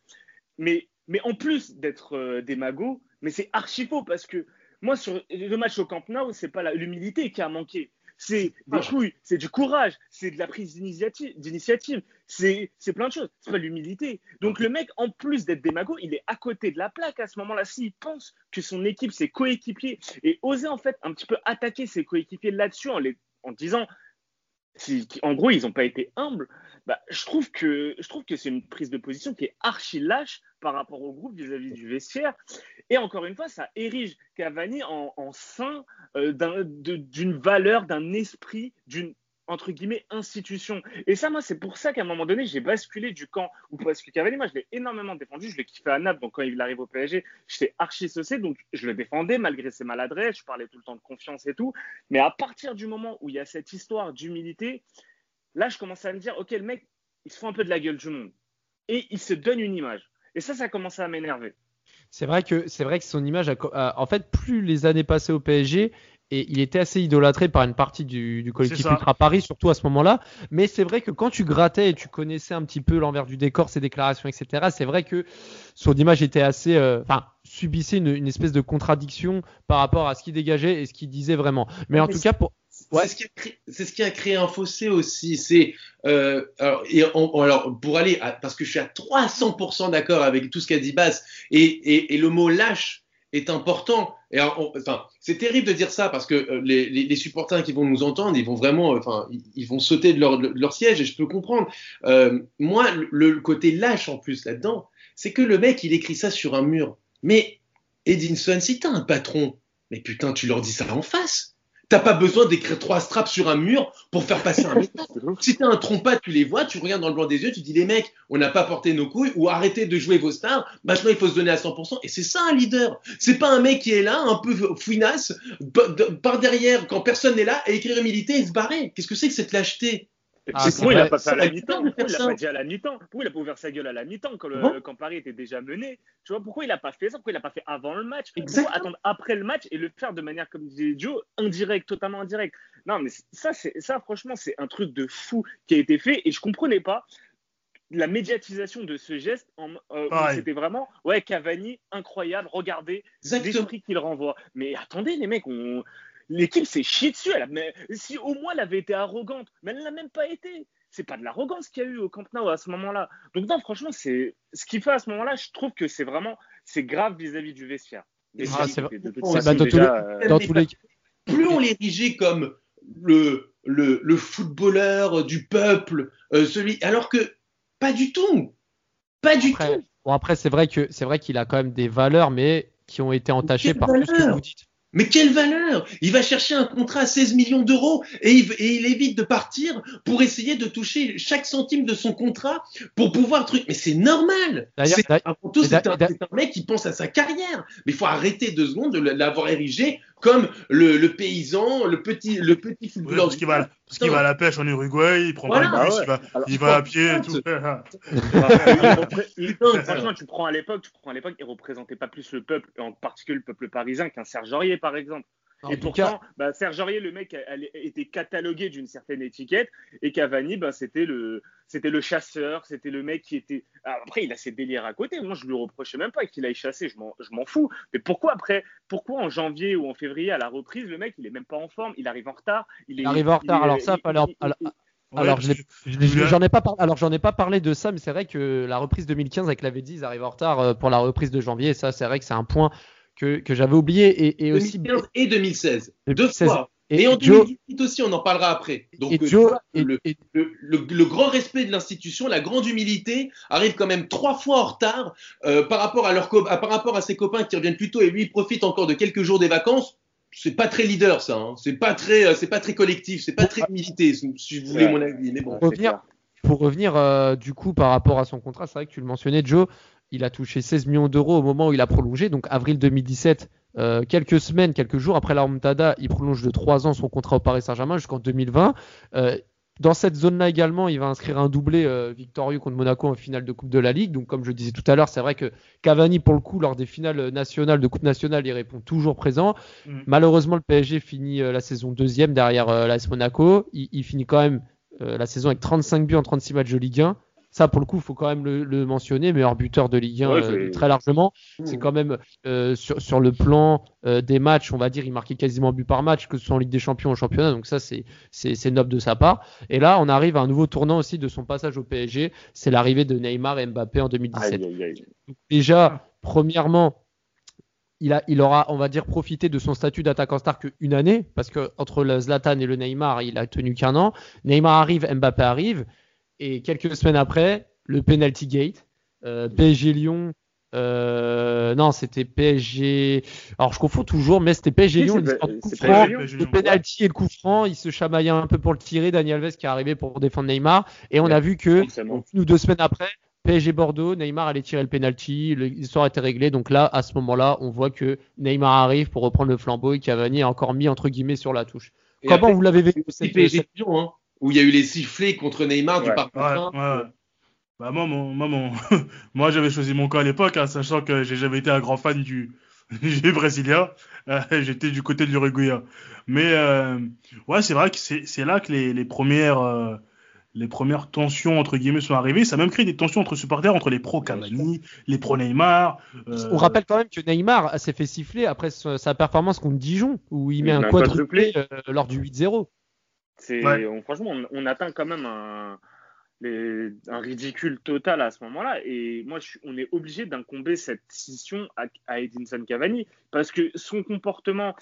Mais, mais en plus d'être euh, démago, mais c'est archi faux parce que moi, sur le match au Camp Nou, c'est pas l'humilité qui a manqué. C'est des couilles, c'est du courage, c'est de la prise d'initiative, c'est plein de choses. C'est pas l'humilité. Donc le mec, en plus d'être démago, il est à côté de la plaque à ce moment-là. S'il pense que son équipe, ses coéquipiers, et oser en fait un petit peu attaquer ses coéquipiers là-dessus en, les, en disant, si- en gros, ils n'ont pas été humbles, bah, je trouve que je trouve que c'est une prise de position qui est archi lâche par rapport au groupe vis-à-vis du vestiaire. Et encore une fois, ça érige Cavani en, en saint euh, d'une valeur, d'un esprit, d'une entre guillemets institution. Et ça, moi, c'est pour ça qu'à un moment donné, j'ai basculé du camp où parce que Cavani, moi, je l'ai énormément défendu, je l'ai kiffé à Naples. Donc quand il arrive au PSG, j'étais archi saucé, donc je le défendais malgré ses maladresses. Je parlais tout le temps de confiance et tout. Mais à partir du moment où il y a cette histoire d'humilité, là, je commence à me dire, ok, le mec, il se fout un peu de la gueule du monde et il se donne une image. Et ça, ça a commencé à m'énerver.
C'est vrai que c'est vrai que son image, a, co- a- en fait, plus les années passées au PSG, et il était assez idolâtré par une partie du, du collectif. Ultra Paris, surtout à ce moment-là. Mais c'est vrai que quand tu grattais et tu connaissais un petit peu l'envers du décor, ses déclarations, etc., c'est vrai que son image était assez, euh, enfin, subissait une, une espèce de contradiction par rapport à ce qu'il dégageait et ce qu'il disait vraiment. Mais en
Mais
tout cas, pour, Ouais.
C'est ce, qui a créé- un fossé aussi. C'est euh, alors, et on- pour aller à- parce que je suis à 300% d'accord avec tout ce qu'a dit Bass et, et, le mot lâche est important. Et enfin, c'est terrible de dire ça parce que euh, les, les, supporters qui vont nous entendre, ils vont vraiment, euh, enfin, ils, ils vont sauter de leur, de leur siège et je peux comprendre. Euh, moi, le, le côté lâche en plus là-dedans, c'est que le mec, il écrit ça sur un mur. Mais Edinson, si t'as un patron, mais putain, tu leur dis ça en face. T'as pas besoin d'écrire trois straps sur un mur pour faire passer un message. Si t'as un trompas, tu les vois, tu regardes dans le blanc des yeux, tu dis les mecs, on n'a pas porté nos couilles ou arrêtez de jouer vos stars. Maintenant, il faut se donner à 100%. Et c'est ça un leader. C'est pas un mec qui est là, un peu fouinasse, par derrière, quand personne n'est là, et écrire humilité et se barrer. Qu'est-ce que c'est que cette lâcheté?
Ah,
pourquoi il n'a pas fait à la mi-temps. Pourquoi il
ça.
pas dit à la mi-temps? Pourquoi il n'a pas ouvert sa gueule à la mi-temps quand, le-
Bon.
quand Paris était déjà mené? Tu vois, pourquoi il n'a pas fait ça? Pourquoi il n'a pas fait avant le match?
Exactement.
Pourquoi attendre après le match et le faire de manière, comme disait Joe, indirect, totalement indirect? Non, mais ça, c'est ça, franchement, c'est un truc de fou qui a été fait et je comprenais pas la médiatisation de ce geste euh, c'était vraiment ouais Cavani incroyable regardez l'esprit qu'il renvoie. Mais attendez les mecs on l'équipe s'est chiée dessus elle a- mais si au moins elle avait été arrogante mais elle l'a même pas été. C'est pas de l'arrogance qu'il y a eu au Camp Nou à ce moment-là. Donc non franchement c'est ce qu'il fait à ce moment-là je trouve que c'est vraiment c'est grave vis-à-vis du vestiaire.
Ah,
euh,
plus on l'érigeait comme le, le, le footballeur du peuple, euh, celui, alors que pas du tout, pas du
Après,
tout.
bon, après c'est vrai que c'est vrai qu'il a quand même des valeurs, mais qui ont été entachées par tout ce que vous dites.
Mais quelle valeur? Il va chercher un contrat à 16 millions d'euros et il, et il évite de partir pour essayer de toucher chaque centime de son contrat pour pouvoir truc. Mais c'est normal.
D'ailleurs-
C'est- un, un mec qui pense à sa carrière. Mais il faut arrêter deux secondes de l'avoir érigé comme le, le paysan, le petit, le petit
Oui,
footballeur.
parce qu'il va, parce qu'il va à la pêche en Uruguay, il prend
Voilà.
pas le bus,
Ah ouais.
il va,
Alors,
il
il
va à pied et tout.
franchement, tu prends à l'époque, tu prends à l'époque, il représentait pas plus le peuple, en particulier le peuple parisien, qu'un Serge Aurier, par exemple. Et pourtant,
cas,
bah, Serge Aurier, le mec, été catalogué d'une certaine étiquette, et Cavani, bah, c'était le, c'était le chasseur, c'était le mec qui était. Alors, après, il a ses délires à côté. Moi, je lui reprochais même pas qu'il aille chasser. Je m'en, je m'en fous. Mais pourquoi après, pourquoi en janvier ou en février à la reprise, le mec, il est même pas en forme, il arrive en retard. Il, est-
Il arrive en retard,
est-
alors ça,
il-
fallait en-
il-
alors-
il-
Alors, je je
que-
l'ai-
Julien-
j'en ai pas par- alors j'en ai pas parlé de ça, mais c'est vrai que la reprise 2015 avec l'avait dit, ils arrivent en retard euh, pour la reprise de janvier. Et ça, c'est vrai que c'est un point que, que j'avais oublié et, et aussi
2015 et 2016. Deux
2016.
fois.
et
Et en
Joe-
2018 aussi, on en parlera après. Donc,
et
euh,
Joe-
le,
et-
le, le- le grand respect de l'institution, la grande humilité, arrive quand même trois fois en retard euh, par, rapport à leur co- à- par rapport à ses copains qui reviennent plus tôt et lui profite encore de quelques jours des vacances. C'est pas très leader ça, hein. c'est pas très, euh, c'est pas très collectif, c'est pas très humilité, si vous voulez mon avis. Mais bon.
c'est
revenir- pour revenir euh, du coup par rapport à son contrat, c'est vrai que tu le mentionnais, Joe, il a touché 16 millions d'euros au moment où il a prolongé, donc avril 2017, euh, quelques semaines, quelques jours après la remontada, il prolonge de 3 ans son contrat au Paris Saint-Germain jusqu'en 2020. Euh, dans cette zone-là également, il va inscrire un doublé euh, victorieux contre Monaco en finale de Coupe de la Ligue. Donc, comme je disais tout à l'heure, c'est vrai que Cavani, pour le coup, lors des finales nationales de Coupe nationale, il répond toujours présent.
Mhm.
Malheureusement, le PSG finit la saison deuxième derrière l'AS Monaco. Il, il finit quand même la saison avec 35 buts en 36 matchs de Ligue 1. Ça, pour le coup, il faut quand même le, le mentionner, meilleur buteur de Ligue 1
Ouais,
euh, très largement.
Mmh.
C'est quand même euh, sur, sur le plan euh, des matchs, on va dire, il marquait quasiment un but par match, que ce soit en Ligue des Champions ou en championnat. Donc ça, c'est noble de sa part. Et là, on arrive à un nouveau tournant aussi de son passage au PSG. C'est l'arrivée de Neymar et Mbappé en 2017.
Aïe, aïe, aïe.
Déjà, premièrement, il, a, il aura, on va dire, profité de son statut d'attaquant star qu'une année, parce que entre le Zlatan et le Neymar, il a tenu qu'un an. Neymar arrive, Mbappé arrive, et quelques semaines après, le penalty gate, euh, PSG Lyon. euh, non, c'était PSG. Alors je confonds toujours, mais c'était PSG Lyon.
pas-
coup franc. Le penalty et le coup franc, il se chamaillait un peu pour le tirer. Daniel Alves qui est arrivé pour défendre Neymar, et on
Ouais,
a vu que une ou deux semaines après, PSG Bordeaux, Neymar allait tirer le penalty, l'histoire était réglée. Donc là, à ce moment-là, on voit que Neymar arrive pour reprendre le flambeau et Cavani est encore mis entre guillemets sur la touche.
Et
Comment
après,
vous l'avez vécu
c'est
cette,
PSG Lyon, hein, où il y a eu les sifflets contre Neymar du. Parc des
Ouais. Bah moi, mon, moi, mon- moi j'avais choisi mon camp à l'époque, hein, sachant que j'ai jamais été un grand fan du, du Brésilien. Euh, J'étais du côté de l'Uruguayen. Mais euh, ouais, c'est vrai que c'est là que les, les premières euh, les premières tensions entre guillemets sont arrivées. Ça a même créé des tensions entre supporters, entre les pro Cavani, les pro Neymar. euh,
On rappelle quand même que Neymar s'est fait siffler après sa performance contre Dijon, où il met
Il
un quadruplé
quadruplé.
euh, lors du 8-0.
C'est,
Ouais.
on- franchement, on, on atteint quand même un, les- un ridicule total à ce moment-là. Et moi, je on est obligé d'incomber cette scission à, à Edinson Cavani parce que son comportement,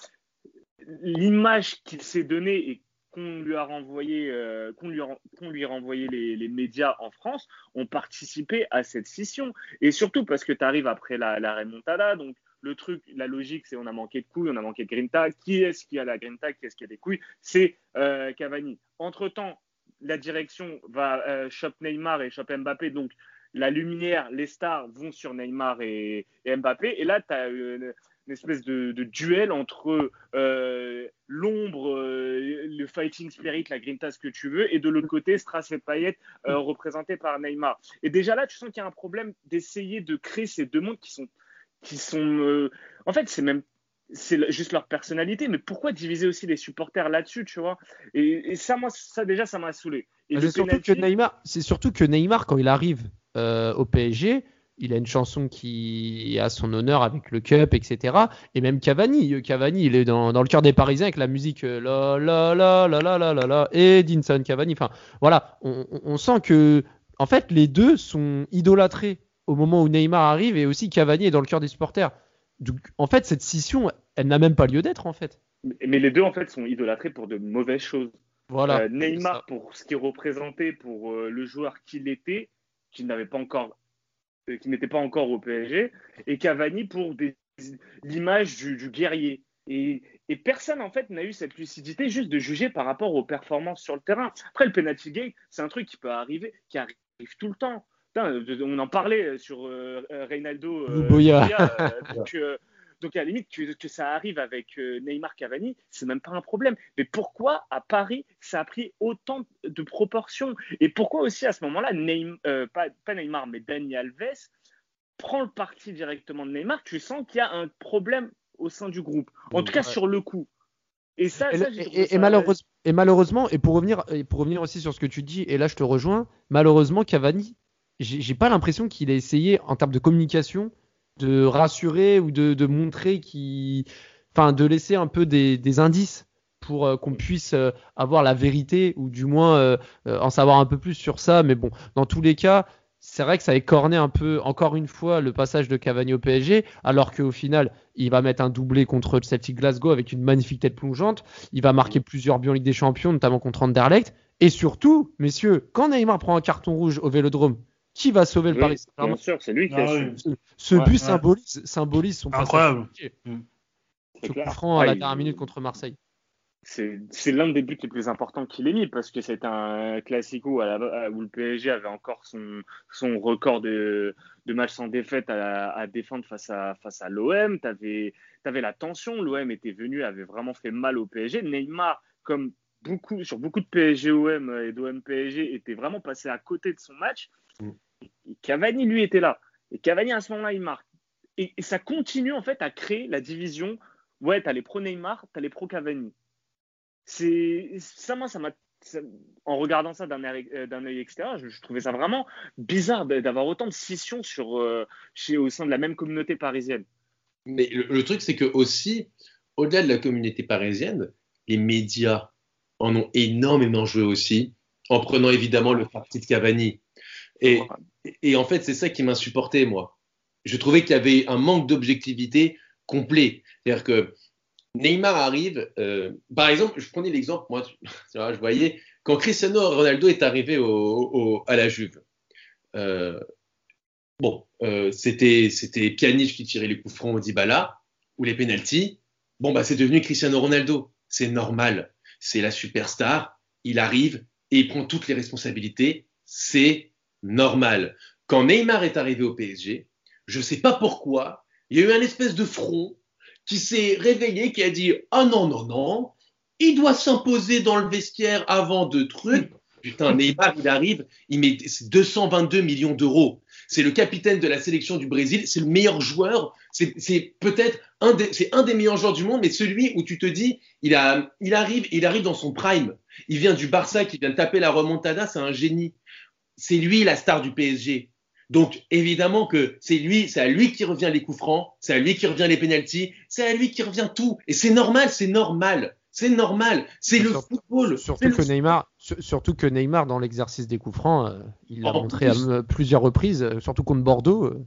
l'image qu'il s'est donnée et qu'on lui a renvoyé, euh, qu'on lui, qu'on lui a renvoyé les, les médias en France, ont participé à cette scission. Et surtout parce que tu arrives après la, la remontada, donc le truc, la logique, c'est on a manqué de couilles, on a manqué de grinta. Qui est-ce qui a la grinta? Qui est-ce qui a des couilles? C'est euh, Cavani. Entre-temps, la direction va euh, shop Neymar et shop Mbappé. Donc, la lumière, les stars vont sur Neymar et, Mbappé. Et là, tu as une, une espèce de, duel entre euh, l'ombre, euh, le fighting spirit, la grinta, ce que tu veux, et de l'autre côté, Strass et Payet, euh, représentés par Neymar. Et déjà là, tu sens qu'il y a un problème d'essayer de créer ces deux mondes qui sont. Qui sont euh, en fait, c'est même c'est juste leur personnalité, mais pourquoi diviser aussi les supporters là-dessus, tu vois? Et, et ça, moi, ça déjà, ça m'a saoulé. Le
C'est surtout,
penalty-
que Neymar, c'est surtout que Neymar, quand il arrive euh, au PSG, il a une chanson qui est à son honneur avec le Cup, etc. Et même Cavani, euh, Cavani, il est dans, dans le cœur des Parisiens avec la musique la la la la la la la la et Dinson Cavani. Enfin, voilà, on sent que en fait les deux sont idolâtrés au moment où Neymar arrive et aussi Cavani est dans le cœur des supporters. Donc, en fait, cette scission, elle n'a même pas lieu d'être en fait.
Mais les deux, en fait, sont idolâtrés pour de mauvaises choses.
Voilà.
Euh, Neymar
Ça.
pour ce qu'il représentait pour euh, le joueur qu'il était, qui n'avait pas encore, euh, qui n'était pas encore au PSG, et Cavani pour des- l'image du, du guerrier. Et, et personne en fait n'a eu cette lucidité juste de juger par rapport aux performances sur le terrain. Après le penalty gate, c'est un truc qui peut arriver, qui arrive tout le temps. Putain, euh, on en parlait sur euh, Reynaldo. euh.
Louboya,
euh, donc, euh, donc à la limite que, que ça arrive avec euh, Neymar Cavani, c'est même pas un problème. Mais pourquoi à Paris ça a pris autant de proportions? Et pourquoi aussi à ce moment-là, Neym- euh, pas, pas Neymar mais Dani Alves prend le parti directement de Neymar? Tu sens qu'il y a un problème au sein du groupe. En tout cas
Ouais.
sur le coup. Et ça,
Et,
ça,
et-
trouvé
et
ça-
malheureuse- et malheureusement, et pour revenir, et pour revenir aussi sur ce que tu dis, et là je te rejoins, malheureusement Cavani, j'ai pas l'impression qu'il ait essayé en termes de communication de rassurer ou de, montrer qu'il, enfin de laisser un peu des, indices pour euh, qu'on puisse euh, avoir la vérité ou du moins euh, en savoir un peu plus sur ça. Mais bon, dans tous les cas, c'est vrai que ça a écorné un peu, encore une fois, le passage de Cavani au PSG, alors qu'au final, il va mettre un doublé contre Celtic Glasgow avec une magnifique tête plongeante. Il va marquer plusieurs buts en Ligue des Champions, notamment contre Anderlecht. Et surtout, messieurs, quand Neymar prend un carton rouge au Vélodrome, qui va sauver le
Oui,
Paris
bien
Saint-Germain
sûr, c'est lui qui
Ah
a.
Ce
Ouais,
but
ouais.
symbolise, symbolise son passage.
Incroyable.
C'est
Ce coup franc à la dernière minute contre Marseille.
C'est l'un des buts les plus importants qu'il ait mis parce que c'est un classico à la- où le PSG avait encore son, son record de, de matchs sans défaite à, à défendre face à, face à l'OM. Tu avais, la tension. L'OM était venu, avait vraiment fait mal au PSG. Neymar, comme beaucoup, sur beaucoup de PSG-OM et d'OM-PSG, était vraiment passé à côté de son match. Et Cavani, lui, était là. Et Cavani, à ce moment-là, il marque. Et, ça continue en fait à créer la division. Ouais, t'as les pro Neymar, t'as les pro Cavani c'est ça moi ça m'a en regardant ça d'un œil euh, extérieur je, trouvais ça vraiment bizarre d'avoir autant de scissions euh, au sein de la même communauté parisienne
Mais le, le truc, c'est que aussi, au-delà de la communauté parisienne, les médias en ont énormément joué aussi, en prenant évidemment le parti de Cavani. Et, et en fait, c'est ça qui m'insupportait, moi. Je trouvais qu'il y avait un manque d'objectivité complet. C'est-à-dire que Neymar arrive, euh, par exemple, je prenais l'exemple, moi, je voyais, quand Cristiano Ronaldo est arrivé au, au- à la Juve, euh, bon, euh, c'était c'était Pjanic qui tirait les coups francs au Dybala ou les pénalties. Bon, bah, c'est devenu Cristiano Ronaldo. C'est normal. C'est la superstar. Il arrive et il prend toutes les responsabilités. C'est normal. Quand Neymar est arrivé au PSG, je sais pas pourquoi, il y a eu un espèce de front qui s'est réveillé, qui a dit Ah non, non, non, il doit s'imposer dans le vestiaire avant de trucs. Putain, Neymar, il arrive, il met c'est 222 millions d'euros. C'est le capitaine de la sélection du Brésil, c'est le meilleur joueur, c'est peut-être un des, un des meilleurs joueurs du monde, mais celui où tu te dis, il, arrive, il arrive dans son prime. Il vient du Barça, qui vient de taper la remontada, c'est un génie. C'est lui la star du PSG. Donc évidemment que c'est lui, c'est à lui qui revient les coups francs, c'est à lui qui revient les pénalties, c'est à lui qui revient tout. Et c'est normal, c'est normal, c'est normal, c'est le
Surtout-
football.
Surtout que
le
Neymar, sur- surtout que Neymar dans l'exercice des coups francs, euh, il l'a montré à
plus.
plusieurs reprises, euh, surtout contre Bordeaux. euh,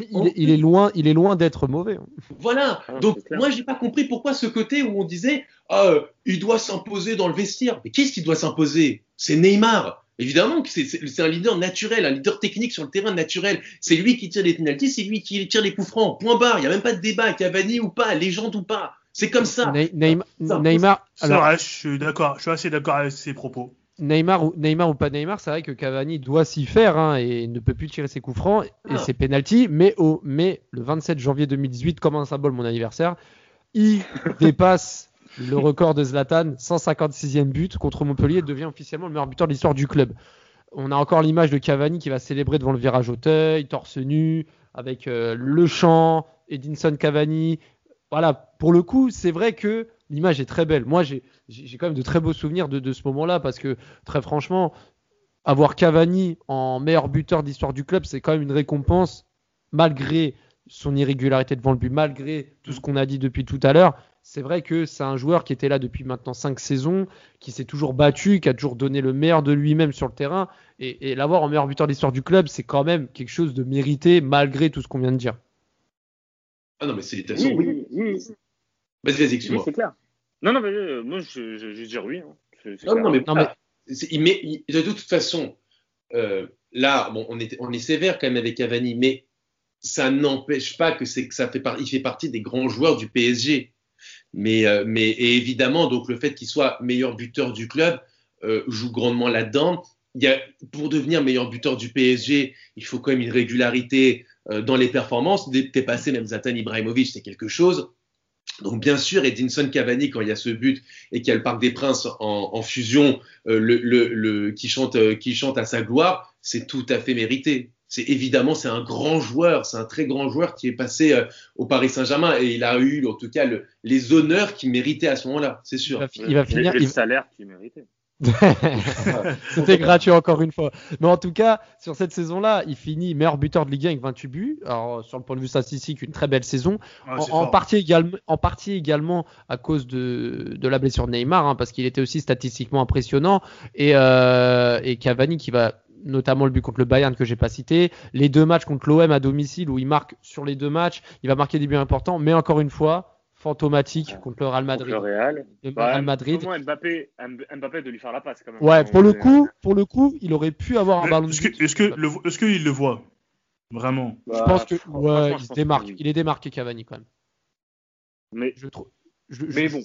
il, est- il est loin, il est loin d'être mauvais.
Voilà.
Ah,
Donc
clair.
moi j'ai pas compris pourquoi ce côté où on disait ah, euh, il doit s'imposer dans le vestiaire. Mais qu'est-ce qui doit s'imposer? C'est Neymar. Évidemment que c'est- un leader naturel, un leader technique sur le terrain naturel. C'est lui qui tire les pénalties, c'est lui qui tire les coups francs. Point barre. Il y a même pas de débat, Cavani ou pas, légende ou pas. C'est comme ça.
Ney- Neymar,
Ça,
Neymar, alors,
vrai, je suis d'accord, je suis assez d'accord avec ses propos.
Neymar, ou, Neymar ou pas Neymar, c'est vrai que Cavani doit s'y faire hein, et ne peut plus tirer ses coups francs et
Ah.
ses pénalties. Mais, au, mais le 27 janvier 2018, comme un symbole, mon anniversaire, il dépasse le record de Zlatan, 156e but contre Montpellier devient officiellement le meilleur buteur de l'histoire du club. On a encore l'image de Cavani qui va célébrer devant le virage Auteuil, torse nu, avec euh, le chant, Edinson Cavani. Voilà, pour le coup, c'est vrai que l'image est très belle. Moi, j'ai quand même de très beaux souvenirs de, de ce moment-là parce que, très franchement, avoir Cavani en meilleur buteur d'histoire du club, c'est quand même une récompense malgré son irrégularité devant le but, malgré tout ce qu'on a dit depuis tout à l'heure. C'est vrai que c'est un joueur qui était là depuis maintenant cinq saisons, qui s'est toujours battu, qui a toujours donné le meilleur de lui-même sur le terrain. Et, et l'avoir en meilleur buteur d'histoire du club, c'est quand même quelque chose de mérité malgré tout ce qu'on vient de dire.
Ah non mais c'est de
oui, oui, oui, oui,
Vas-y, vas-y,
oui,
excuse-moi.
c'est clair non non mais euh, moi je, je, je dire oui hein.
Non,
clair.
non, mais,
Non,
voilà. C'est- il met- il- de toute façon, euh, là, bon, on, est, on est sévère quand même avec Cavani, mais ça n'empêche pas que c'est que ça fait par- il fait partie des grands joueurs du PSG. Mais, euh, mais et évidemment, donc le fait qu'il soit meilleur buteur du club euh, joue grandement là-dedans. Il y a, pour devenir meilleur buteur du PSG, il faut quand même une régularité euh, dans les performances. Dépasser même Zlatan Ibrahimovic, c'est quelque chose. Donc bien sûr, Edinson Cavani, quand il y a ce but et qu'il y a le Parc des Princes en, fusion, qui, chante, qui chante à sa gloire, c'est tout à fait mérité. C'est évidemment, c'est un grand joueur, c'est un très grand joueur qui est passé euh, au Paris Saint-Germain et il a eu en tout cas le- les honneurs qu'il méritait à ce moment-là, c'est
Il
sûr.
va, il va
Et-
finir.
et le
il-
salaire qu'il méritait
C'était gratuit encore une fois. Mais en tout cas, sur cette saison-là, il finit meilleur buteur de Ligue 1 avec 28 buts. Alors, sur le point de vue statistique, une très belle saison.
Ouais,
en, partie également, en partie également à cause de, de la blessure de Neymar, hein, parce qu'il était aussi statistiquement impressionnant. Et, euh, et Cavani qui va notamment le but contre le Bayern que j'ai pas cité, les deux matchs contre l'OM à domicile où il marque sur les deux matchs, il va marquer des buts importants, mais encore une fois, fantomatique contre le Real Madrid.
Contre le Real.
Le
Ouais,
Real Madrid.
Comment Mbappé, Mbappé de lui faire la passe quand même.
Ouais, pour le coup, pour le coup, il aurait pu avoir un ballon de
Est-ce que, est-ce que, le, est-ce qu'il le voit? Vraiment
bah,
Je pense que ouais, il se démarque.
que oui.
Il est démarqué Cavani quand même.
Mais,
Je trouve. je- je-
mais bon.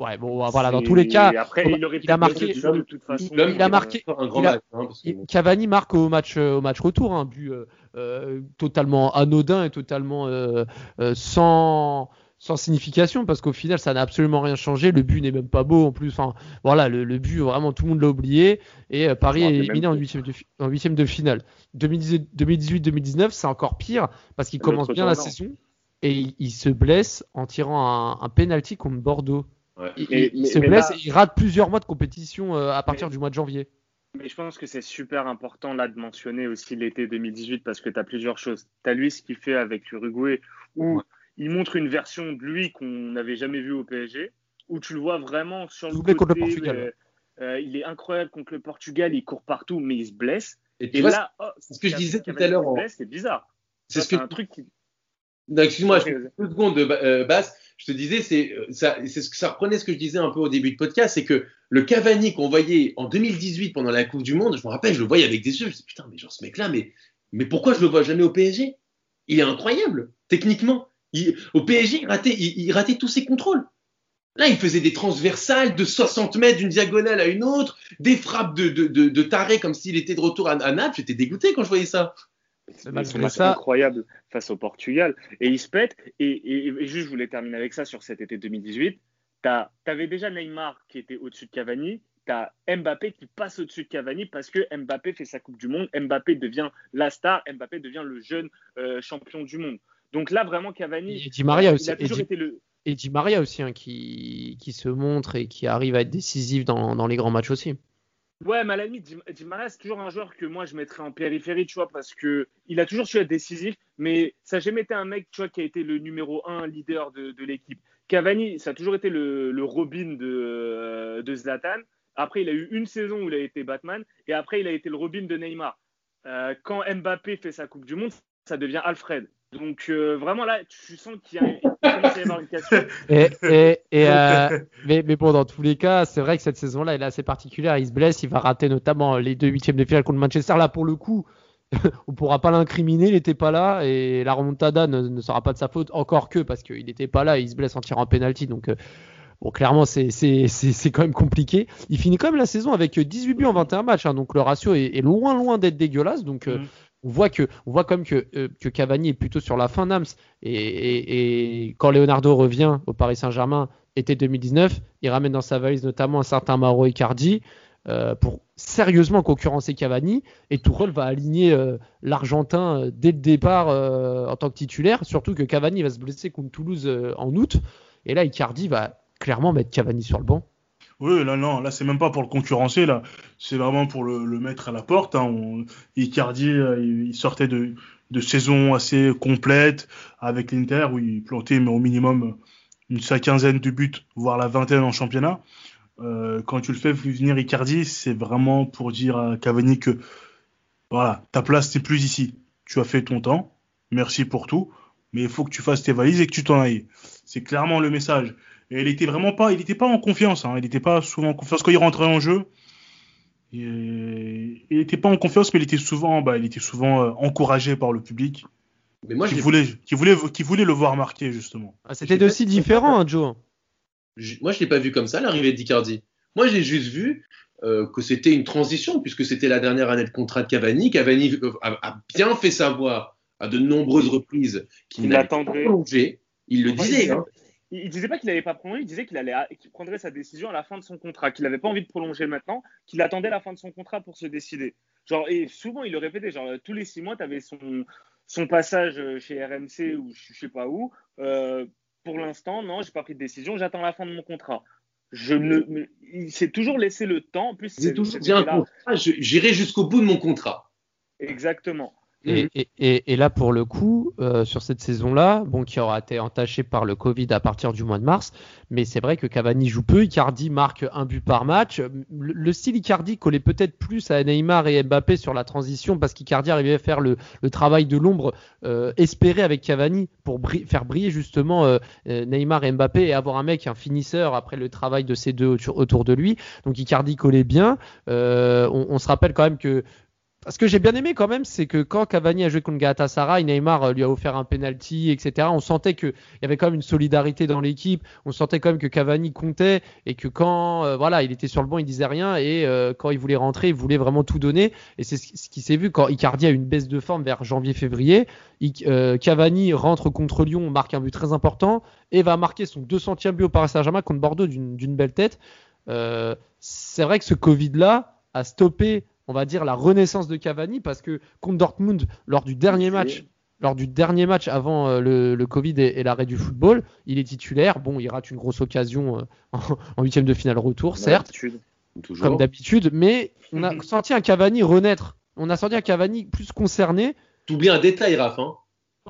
Ouais, bon, voilà, dans tous les cas,
Après, il aurait
il a marqué-
de toute façon.
Il a marqué-
fait un grand
il a-
match. hein, que.
Cavani marque au match, euh, au match retour, un but euh, euh, totalement anodin et totalement euh, euh, sans, sans signification parce qu'au final ça n'a absolument rien changé. Le but n'est même pas beau en plus. Enfin, voilà, le, le but vraiment tout le monde l'a oublié et euh, Paris est éliminé en huitième de, fi- en huitième de finale. 2018-2019 c'est encore pire parce qu'il commence bien la saison et il, il se blesse en tirant un, un penalty contre Bordeaux.
Ouais.
Il,
Mais-
il- il
mais-
se
mais
blesse
là-
et il rate plusieurs mois de compétition euh, à partir
Mais-
du mois de janvier.
Mais je pense que c'est super important là de mentionner aussi l'été 2018 parce que tu as plusieurs choses. Tu as lui ce qu'il fait avec l'Uruguay où
Ouais.
il montre une version de lui qu'on n'avait jamais vue au PSG, où tu le vois vraiment sur le côté.
contre le Portugal.
euh, euh, il est incroyable contre le Portugal, il court partout, mais il se blesse.
Et tu
Et
vois,
là, oh,
c'est ce que je disais tout à l'heure
C'est bizarre.
c'est ce que
un truc qui.
Excuse-moi, je fais deux secondes de euh, basse. Je te disais, c'est euh, ça, ce que reprenait ce que je disais un peu au début de podcast, c'est que le Cavani qu'on voyait en 2018 pendant la Coupe du Monde, je me rappelle, je le voyais avec des yeux, je me putain, mais genre ce mec-là, mais mais pourquoi je le vois jamais au PSG Il est incroyable techniquement. Au PSG, il ratait, il, ratait tous ses contrôles. Là, il faisait des transversales de 60 mètres d'une diagonale à une autre, des frappes de, de, de, taré comme s'il était de retour à Naples. J'étais dégoûté quand je voyais ça.
C'est
malgré
match
ça-
incroyable face au Portugal. Et il se pète. Et, et- et juste, je voulais terminer avec ça sur cet été 2018. Tu avais déjà Neymar qui était au-dessus de Cavani. Tu as Mbappé qui passe au-dessus de Cavani parce que Mbappé fait sa Coupe du Monde. Mbappé devient la star. Mbappé devient le jeune euh, champion du monde. Donc là, vraiment, Cavani.
Et Di Maria
il
aussi.
a
Et
toujours
Di-
été le.
Et Di Maria aussi, hein, qui, qui se montre et qui arrive à être décisif dans, dans les grands matchs aussi.
Ouais, mais à la limite, Di, Di Maria, c'est toujours un joueur que moi je mettrais en périphérie, tu vois, parce que il a toujours su être décisif, mais ça n'a jamais été un mec, tu vois, qui a été le numéro un leader de, l'équipe. Cavani, ça a toujours été le, Robin de, euh, de Zlatan. Après, il a eu une saison où il a été Batman, et après, il a été le Robin de Neymar. Euh, quand Mbappé fait sa Coupe du Monde, ça devient Alfred. Donc euh, vraiment là, tu sens qu'il y a, y avoir une cassure.
Et, et, et, euh, mais, mais bon, dans tous les cas, c'est vrai que cette saison-là, elle est assez particulière. Il se blesse, il va rater notamment les deux huitièmes de finale contre Manchester. Là, pour le coup, on pourra pas l'incriminer, il n'était pas là et la remontada ne, ne sera pas de sa faute, encore que parce qu'il n'était pas là, il se blesse en tirant un penalty. Donc, euh, bon, clairement, c'est c'est- c'est- c'est quand même compliqué. Il finit quand même la saison avec 18 buts en 21 matchs, hein, donc le ratio est, est loin, loin d'être dégueulasse. Donc, euh,
Mhm.
On voit que on que, euh, que Cavani est plutôt sur la fin d'Ams. Et, quand Leonardo revient au Paris Saint-Germain été 2019, il ramène dans sa valise notamment un certain Mauro Icardi euh, pour sérieusement concurrencer Cavani. Et Tourelle va aligner euh, l'Argentin dès le départ en tant que titulaire, surtout que Cavani va se blesser contre Toulouse en août. Et là Icardi va clairement mettre Cavani sur le banc.
Oui, là, non, là, c'est même pas pour le concurrencer, là. C'est vraiment pour le, mettre à la porte. Hein. Icardi, euh, il sortait de, de saison assez complète avec l'Inter, où il plantait mais au minimum une sa quinzaine de buts, voire la vingtaine en championnat. Euh, quand tu le fais venir Icardi, c'est vraiment pour dire à Cavani que voilà, ta place n'est plus ici. Tu as fait ton temps, merci pour tout, mais il faut que tu fasses tes valises et que tu t'en ailles. C'est clairement le message. Et il était vraiment pas, il était pas en confiance. Hein. Il était pas souvent en confiance quand il rentrait en jeu. Et- il était pas en confiance, mais il était souvent, bah, il était souvent euh, encouragé par le public,
Mais moi, je
qui
l'ai-
voulait, qui voulait, qui voulait le voir marquer justement.
Ah, C'était de si différent, hein, Joe.
je- moi, je l'ai pas vu comme ça, l'arrivée d'Icardi. Moi, j'ai juste vu euh, que c'était une transition, puisque c'était la dernière année de contrat de Cavani. Cavani euh, a, a bien fait savoir à de nombreuses reprises qu'il
Il
n'allait pas prolonger. Il le disait. hein.
Il, il disait pas qu'il n'allait pas prolonger, il disait qu'il allait, qu'il prendrait sa décision à la fin de son contrat, qu'il n'avait pas envie de prolonger maintenant, qu'il attendait la fin de son contrat pour se décider. Genre, et souvent il le répétait, genre tous les six mois, tu avais son, son passage chez RMC ou je sais pas où. Euh, pour l'instant, non, j'ai pas pris de décision, j'attends la fin de mon contrat. Je ne, il s'est toujours laissé le temps. En plus, c'est-
toujours dit un contrat, j'irai jusqu'au bout de mon contrat.
Exactement.
Et, et, et, là, pour le coup, euh, sur cette saison-là, bon, qui aura été entachée par le Covid à partir du mois de mars, mais c'est vrai que Cavani joue peu. Icardi marque un but par match. Le, style Icardi collait peut-être plus à Neymar et Mbappé sur la transition parce qu'Icardi arrivait à faire le, le travail de l'ombre euh, espéré avec Cavani pour faire briller justement euh, Neymar et Mbappé et avoir un mec, un finisseur après le travail de ces deux autour de lui. Donc Icardi collait bien. On, on se rappelle quand même que ce que j'ai bien aimé quand même, c'est que quand Cavani a joué contre Galatasaray, Neymar euh, lui a offert un penalty, etc. On sentait qu'il y avait quand même une solidarité dans l'équipe. On sentait quand même que Cavani comptait et que quand euh, voilà, il était sur le banc, il disait rien et euh, quand il voulait rentrer, il voulait vraiment tout donner. Et c'est ce qui s'est vu quand Icardi a une baisse de forme vers janvier-février. Cavani rentre contre Lyon, marque un but très important et va marquer son 200e but au Paris Saint-Germain contre Bordeaux d'une belle tête. c'est vrai que ce Covid-là a stoppé on va dire, la renaissance de Cavani parce que contre Dortmund, lors du dernier match, lors du dernier match avant euh, le, Covid et, l'arrêt du football, il est titulaire. Bon, il rate une grosse occasion euh, en huitième de finale retour, certes, comme d'habitude, mais on a senti un Cavani renaître. On a senti un Cavani plus concerné.
T'oublies un détail, Raph. Hein.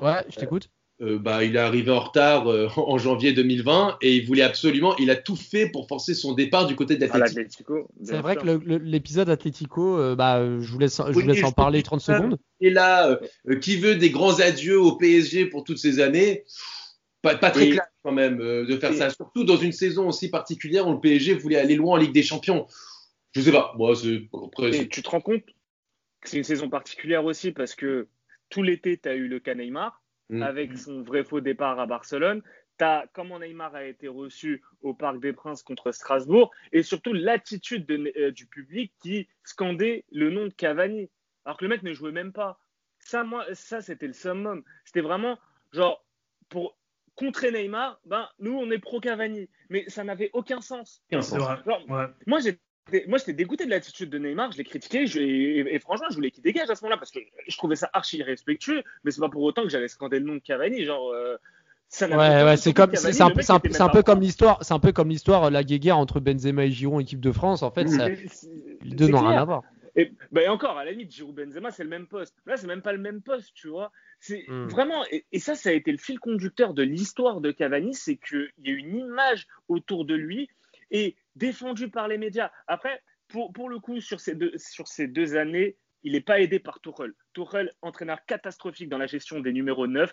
ouais, je t'écoute.
Euh, bah, il est arrivé en retard euh, en janvier 2020 et il voulait absolument, il a tout fait pour forcer son départ du côté de l'Atlético.
C'est vrai que l'épisode Atlético, euh, bah, je vous laisse, je vous laisse en parler 30 secondes.
Et là, qui veut des grands adieux au PSG pour toutes ces années? Pas, très clair quand même de faire ça, surtout dans une saison aussi particulière où le PSG voulait aller loin en Ligue des Champions. Je sais pas, moi,
c'est. Tu te rends compte que c'est une saison particulière aussi parce que tout l'été, tu as eu le cas Neymar Mm. avec son vrai faux départ à Barcelone. Tu as comment Neymar a été reçu au Parc des Princes contre Strasbourg et surtout l'attitude euh, du public qui scandait le nom de Cavani alors que le mec ne jouait même pas. Ça, moi, ça c'était le summum. C'était vraiment genre pour contrer Neymar, ben nous on est pro Cavani, mais ça n'avait aucun sens. Moi j'ai moi, j'étais dégoûté de l'attitude de Neymar, je l'ai critiqué, et, franchement, je voulais qu'il dégage à ce moment-là parce que je trouvais ça archi irrespectueux, mais c'est pas pour autant que j'allais scander le nom de Cavani, genre. Euh,
ça ouais, ouais, c'est comme, c'est un, un, peu comme l'histoire, c'est un peu comme l'histoire, la guéguerre entre Benzema et Giroud, équipe de France. En fait, ça, les deux n'ont rien à voir.
Et, bah, encore, à la limite, Giroud Benzema, c'est le même poste. Là, c'est même pas le même poste, tu vois. C'est hmm. vraiment, et, et, ça, ça a été le fil conducteur de l'histoire de Cavani, c'est qu'il y a une image autour de lui et défendu par les médias. Après, pour, pour le coup, sur ces, deux, sur ces deux années, il n'est pas aidé par Tuchel. Tuchel, entraîneur catastrophique dans la gestion des numéros 9.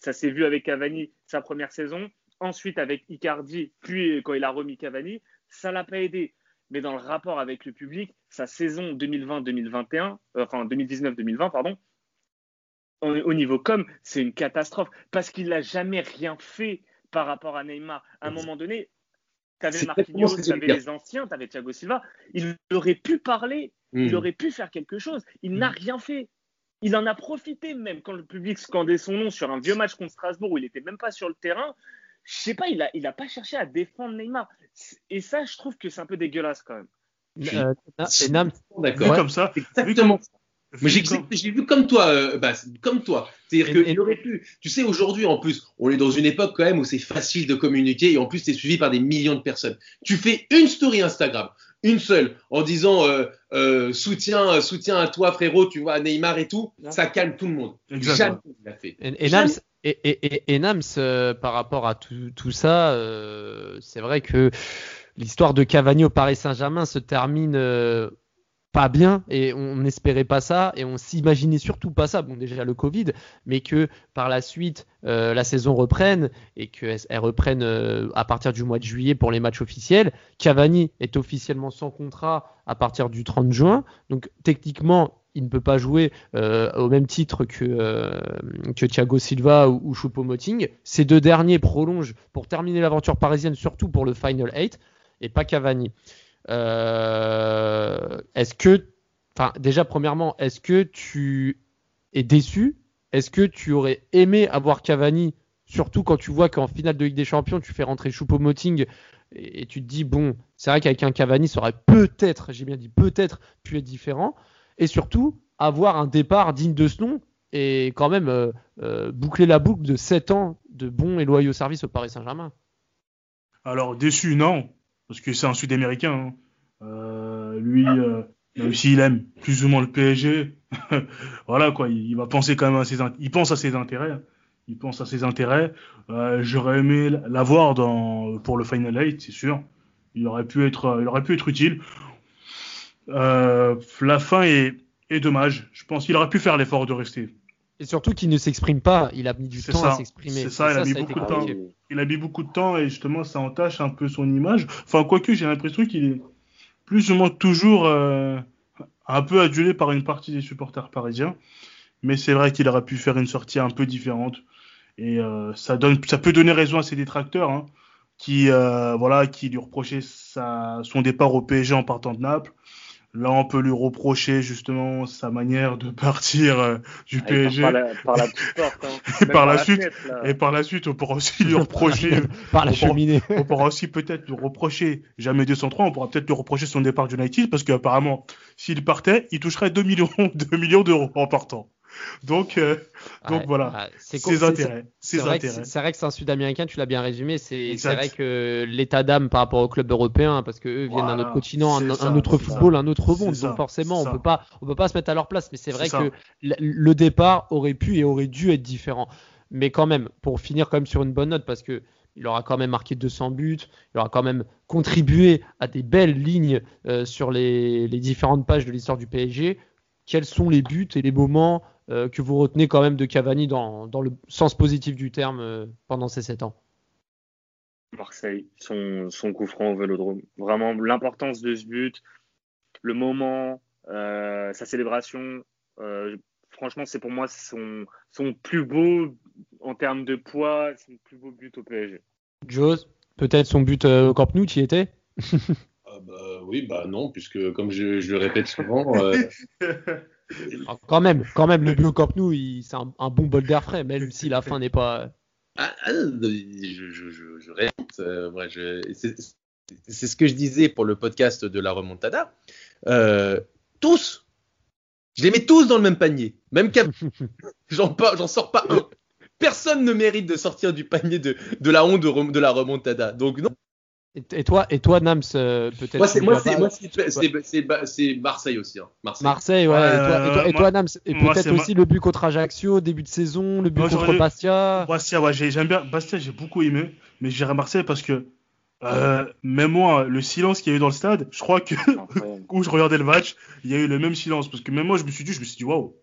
Ça s'est vu avec Cavani sa première saison. Ensuite avec Icardi, puis quand il a remis Cavani, ça l'a pas aidé. Mais dans le rapport avec le public, sa saison 2020-2021, euh, enfin 2019-2020, pardon, au niveau com, c'est une catastrophe parce qu'il n'a jamais rien fait par rapport à Neymar. À un moment donné, tu avais Marquinhos, tu avais les anciens, tu avais Thiago Silva. Il aurait pu parler, il hmm. aurait pu faire quelque chose. Il n'a hmm. rien fait. Il en a profité même quand le public scandait son nom sur un vieux match contre Strasbourg où il n'était même pas sur le terrain. Je sais pas, il n'a il a pas cherché à défendre Neymar. Et ça, je trouve que c'est un peu dégueulasse quand même.
Euh, D'accord. Comme ça. Exactement. Mais j'ai vu comme toi, euh, bah, comme toi. C'est-à-dire qu'il aurait pu. Tu sais, aujourd'hui, en plus, on est dans une époque quand même où c'est facile de communiquer et en plus, tu es suivi par des millions de personnes. Tu fais une story Instagram, une seule, en disant euh, euh, soutien, soutien à toi, frérot, tu vois, à Neymar et tout, ça calme tout le monde. Jamais il l'a fait.
Et, Nams, et, Nams par rapport à tout, tout ça, c'est vrai que l'histoire de Cavani au Paris Saint-Germain se termine pas bien et on n'espérait pas ça et on s'imaginait surtout pas ça. Bon, déjà le Covid, mais que par la suite euh, la saison reprenne et qu'elle reprenne euh, à partir du mois de juillet pour les matchs officiels. Cavani est officiellement sans contrat à partir du 30 juin, donc techniquement il ne peut pas jouer euh, au même titre que, Thiago Silva ou, ou Choupo-Moting. Ces deux derniers prolongent pour terminer l'aventure parisienne, surtout pour le Final 8, et pas Cavani. Euh, est-ce que, enfin, déjà premièrement, est-ce que tu es déçu? Est-ce que tu aurais aimé avoir Cavani, surtout quand tu vois qu'en finale de Ligue des Champions, tu fais rentrer Choupo-Moting et, tu te dis bon, c'est vrai qu'avec un Cavani, ça aurait peut-être, j'ai bien dit peut-être, pu être différent. Et surtout, avoir un départ digne de ce nom et quand même euh, euh, boucler la boucle de 7 ans de bons et loyaux services au Paris Saint-Germain.
Alors déçu, non parce que c'est un Sud-Américain. Hein. Euh, lui, euh, Même s'il aime plus ou moins le PSG, voilà quoi, il, va penser quand même à ses, il pense à ses intérêts. Il pense à ses intérêts. Euh, J'aurais aimé l'avoir dans pour le Final 8, c'est sûr. Il aurait pu être, il aurait pu être utile. Euh, la fin est, est dommage. Je pense qu'il aurait pu faire l'effort de rester.
Et surtout qu'il ne s'exprime pas. Il a mis du temps à s'exprimer.
C'est ça, il a mis beaucoup de temps. Il a mis beaucoup de temps et justement ça entache un peu son image. Enfin, quoique j'ai l'impression qu'il est plus ou moins toujours euh, un peu adulé par une partie des supporters parisiens. Mais c'est vrai qu'il aurait pu faire une sortie un peu différente. Et euh, ça, donne, ça peut donner raison à ses détracteurs, hein, qui, euh, voilà, qui lui reprochaient sa, son départ au PSG en partant de Naples. Là, on peut lui reprocher justement sa manière de partir euh, du ah, PSG.
Par la, par la petite porte. Hein.
et par, la, suite, et par la suite, on pourra aussi lui reprocher.
par la cheminée.
on pourra aussi peut-être lui reprocher jamais 203. On pourra peut-être lui reprocher son départ du United parce qu'apparemment, s'il partait, il toucherait 2 millions, 2 millions d'euros en partant. Donc, euh, donc voilà, c'est ses intérêts. C'est vrai,
vrai, que c'est un Sud-Américain, tu l'as bien résumé. C'est vrai que l'état d'âme par rapport au club européen, parce qu'eux viennent d'un autre continent, un, autre football, un autre monde. Donc forcément, on peut pas, on peut pas se mettre à leur place. Mais c'est vrai que le départ aurait pu et aurait dû être différent. Mais quand même, pour finir quand même sur une bonne note, parce que il aura quand même marqué 200 buts, il aura quand même contribué à des belles lignes euh, sur les, les différentes pages de l'histoire du PSG. Quels sont les buts et les moments que vous retenez quand même de Cavani dans, dans le sens positif du terme euh, pendant ces 7 ans
Marseille, son, son coup franc au vélodrome. Vraiment, l'importance de ce but, le moment, euh, sa célébration. franchement, c'est pour moi son, son plus beau, en termes de poids, son plus beau but au PSG.
Jose, peut-être son but au Camp Nou, tu y étais?
Ah bah, Oui, bah non, puisque comme je, je le répète souvent,
Ah, quand même, quand même, le Bio Camp Nou, c'est un, bon bol d'air frais, même si la fin n'est pas.
Ah, ah je, je, je, euh, c'est ce que je disais pour le podcast de la remontada. Euh, tous, je les mets tous dans le même panier. Même j'en sors pas un. Personne ne mérite de sortir du panier de, de la honte de, de la remontada. Donc non,
et toi, et toi, Nams, euh, peut-être.
Moi, c'est Marseille aussi. Hein.
Marseille. Marseille. ouais. et toi, et toi, Nams, et peut-être aussi le but contre Ajaccio, début de saison, le but contre Bastia.
Bastia, ouais, j'aime bien. Bastia, j'ai beaucoup aimé, mais j'irai Marseille parce que euh, même moi, le silence qu'il y a eu dans le stade, je crois que où je regardais le match, il y a eu le même silence parce que même moi, je me suis dit, je me suis dit, waouh.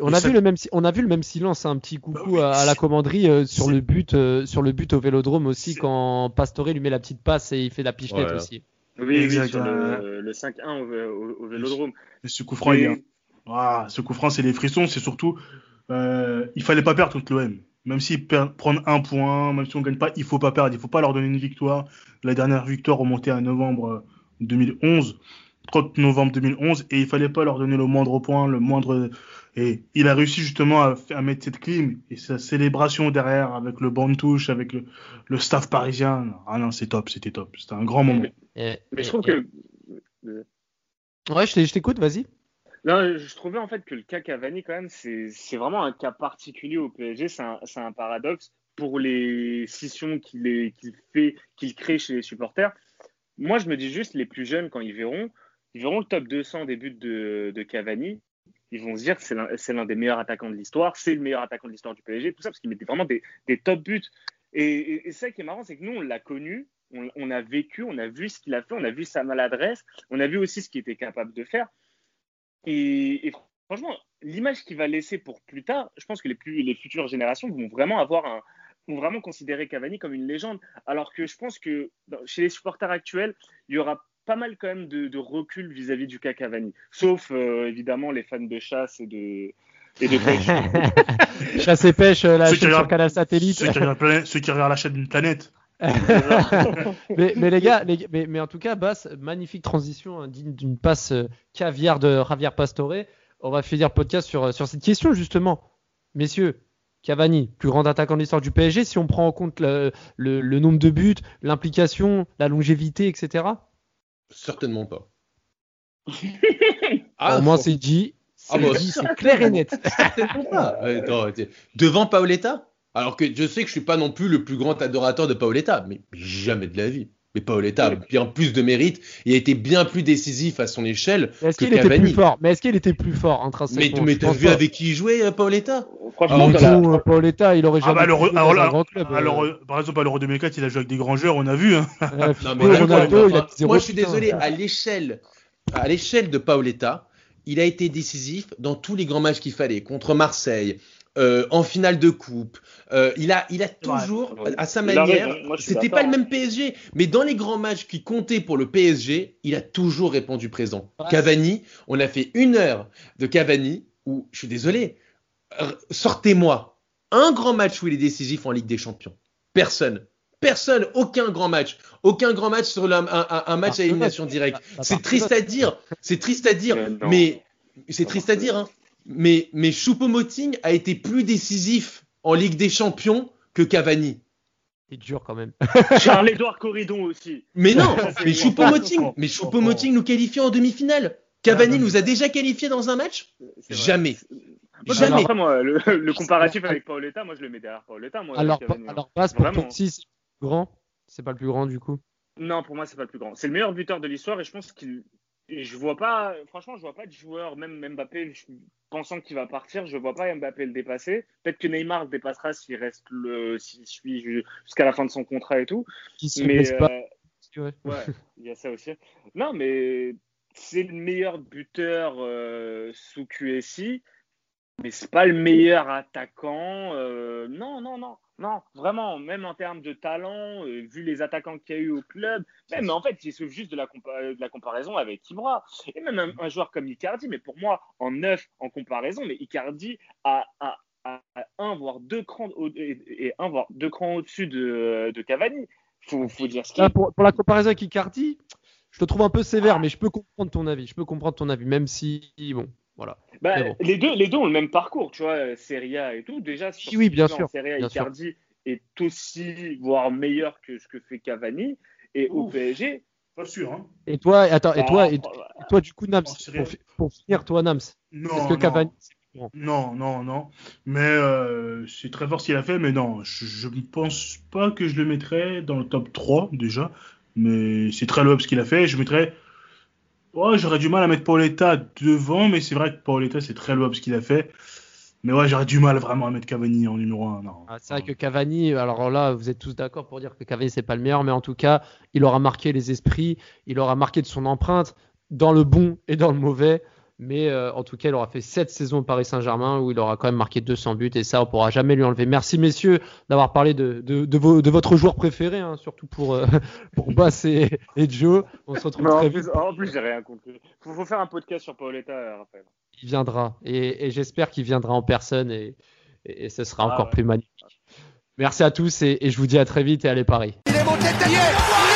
On a, vu le même, on a vu le même silence, un petit coucou bah à, la commanderie euh, sur, le but, euh, sur le but au vélodrome aussi, quand Pastore lui met la petite passe et il fait la pichenette aussi.
Oui, exactement. le, 5-1 au, vélodrome.
ce coup franc, ah, ce coup franc, c'est les frissons, c'est surtout. Euh, il fallait pas perdre contre l'OM. Même s'ils prennent un point, même si on gagne pas, il faut pas perdre. Il faut pas leur donner une victoire. La dernière victoire remontée à novembre 2011. 30 novembre 2011 et il fallait pas leur donner le moindre point, le moindre et il a réussi justement à, mettre cette clim et sa célébration derrière avec le banc de touche, avec le, staff parisien. Ah non, c'est top, c'était top. C'était un grand moment.
Mais, je trouve que.
Ouais, je t'écoute, vas-y.
Non, je trouvais en fait que le cas Cavani, quand même, c'est vraiment un cas particulier au PSG. C'est un, un, paradoxe pour les scissions qu'il fait, qu'il crée chez les supporters. Moi, je me dis juste, les plus jeunes, quand ils verront, ils verront le top 200 des buts de, de Cavani ils vont se dire que c'est l'un des meilleurs attaquants de l'histoire, c'est le meilleur attaquant de l'histoire du PSG, tout ça, parce qu'il mettait vraiment des, top buts. Et, ça qui est marrant, c'est que nous, on l'a connu, on, a vécu, on a vu ce qu'il a fait, on a vu sa maladresse, on a vu aussi ce qu'il était capable de faire. Et, franchement, l'image qu'il va laisser pour plus tard, je pense que les, futures générations vont vraiment avoir un, vraiment considérer Cavani comme une légende. Alors que je pense que chez les supporters actuels, il y aura pas mal quand même de, recul vis-à-vis du cas Cavani. Sauf euh, évidemment les fans de chasse et de, et de
pêche. chasse et pêche, euh, la chaîne sur Canal Satellite.
Ceux qui, regardent, la chaîne d'une planète.
mais, les gars, mais, en tout cas, Bass, magnifique transition hein, digne d'une passe euh, caviar de Javier Pastore. On va finir le podcast sur, sur cette question justement. Messieurs, Cavani, plus grand attaquant de l'histoire du PSG, si on prend en compte le, le nombre de buts, l'implication, la longévité, etc.
Certainement pas.
ah, moi, c'est dit. Ah, c'est clair et net.
devant Paoletta Alors que je sais que je suis pas non plus le plus grand adorateur de Paoletta, mais jamais de la vie. Mais Paoletta a bien plus de mérite et a été bien plus décisif à son échelle
Est-ce
que
qu'il était plus fort? Mais est-ce qu'il était plus fort
Mais,
intrinsèquement
mais t'as vu
pas.
avec qui il jouait, euh, Paoletta
Franchement,
Ah,
la-
euh, Paoletta, il aurait
Ah
jamais
bah, le
jouer
re-
dans
alors
un grand club. euh.
Alors, euh, par exemple, à l'Euro 2004, il a joué avec des grands joueurs, on a vu. Hein.
Euh,
Non,
Figo,
mais d'accord,
Ronaldo,
mais
il a
enfin,
zéro
moi je suis désolé, à l'échelle, à l'échelle de Paoletta, il a été décisif dans tous les grands matchs qu'il fallait, contre Marseille, euh, en finale de coupe. Euh, il a, il a toujours,
Ouais.
à sa manière, c'était pas le même PSG, mais dans les grands matchs qui comptaient pour le PSG, il a toujours répondu présent.
Ouais.
Cavani, on a fait une heure de Cavani où, je suis désolé, sortez-moi un grand match où il est décisif en Ligue des Champions. Personne. Personne, aucun grand match, aucun grand match sur la- un, un- un match à élimination directe. C'est triste à dire, c'est triste à dire,
mais
c'est triste à dire, hein. Mais mais Choupo-Moting a été plus décisif en Ligue des Champions que Cavani.
C'est dur quand même.
Charles-Édouard Corridon aussi.
Mais non, mais. Choupo-Moting, mais Choupo-Moting nous qualifie en demi-finale. Cavani nous a déjà qualifiés dans un match. Jamais.
Moi,
Jamais.
Après, moi, le, le comparatif avec Paoletta, moi, je le mets derrière Paoletta. Moi,
Alors,
Cavani, hein.
alors Bas, pour ton 6, c'est le plus grand. C'est pas le plus grand du coup.
Non, pour moi, c'est pas le plus grand. C'est le meilleur buteur de l'histoire et je pense qu'il. Je vois pas, franchement, je vois pas de joueur, même Mbappé, je- pensant qu'il va partir, je vois pas Mbappé le dépasser. Peut-être que Neymar le dépassera s'il reste le, s'il suit ju- jusqu'à la fin de son contrat et tout. Mais euh,
ouais.
ouais, il y a ça aussi. Non, mais c'est le meilleur buteur euh, sous QSI, mais c'est pas le meilleur attaquant. euh, non, non, non, non, vraiment, même en termes de talent, euh, vu les attaquants qu'il y a eu au club, même en fait, il souffre juste de la, comparaison avec Ibra. Et même un, joueur comme Icardi, mais pour moi, en neuf en comparaison, mais Icardi a, un voire deux crans au- et, et un voire deux crans au-dessus de, Cavani. Faut, faut dire ce qu'il
Là, pour, pour la comparaison avec Icardi, je te trouve un peu sévère, mais je peux comprendre ton avis. Je peux comprendre ton avis, même si bon, voilà.
Bah,
bon.
les, deux, les deux ont le même parcours, tu vois, Serie A et tout. Déjà, sur
Oui, oui, bien sûr,
Serie A,
sûr.
Icardi est aussi, voire meilleur que ce que fait Cavani. Et au
Ouf.
PSG,
Pas sûr, hein.
Et toi, attends, et toi, et,
bah,
et toi, du coup, Nams, pour, fi- pour finir, toi, Nams,
Non,
est-ce que
non.
Cavani,
Non, non, non. Mais euh, c'est très fort ce qu'il a fait, mais non, je ne pense pas que je le mettrais dans le top 3 déjà. Mais c'est très louable ce qu'il a fait. Je mettrais. Ouais, j'aurais du mal à mettre Paoletta devant, mais c'est vrai que Paoletta, c'est très louable ce qu'il a fait. Mais ouais, j'aurais du mal vraiment à mettre Cavani en numéro 1. Non.
Ah, C'est vrai que Cavani, alors là, vous êtes tous d'accord pour dire que Cavani, c'est pas le meilleur, mais en tout cas, il aura marqué les esprits, il aura marqué de son empreinte dans le bon et dans le mauvais. Mais euh, en tout cas, il aura fait 7 saisons au Paris Saint-Germain où il aura quand même marqué 200 buts et ça, on pourra jamais lui enlever. Merci messieurs d'avoir parlé de, de, de, vos- de votre joueur préféré, hein, surtout pour, euh, pour Bass et, et Joe. On se retrouve
en
très
plus,
vite.
en plus, j'ai rien compris. Faut, faut faire un podcast sur Paoletta, euh, Raphaël.
Il viendra et, et j'espère qu'il viendra en personne et, et, et ce sera
Ah
encore
ouais.
plus magnifique. Merci à tous et, et je vous dis à très vite et allez Paris.
Il est monté derrière.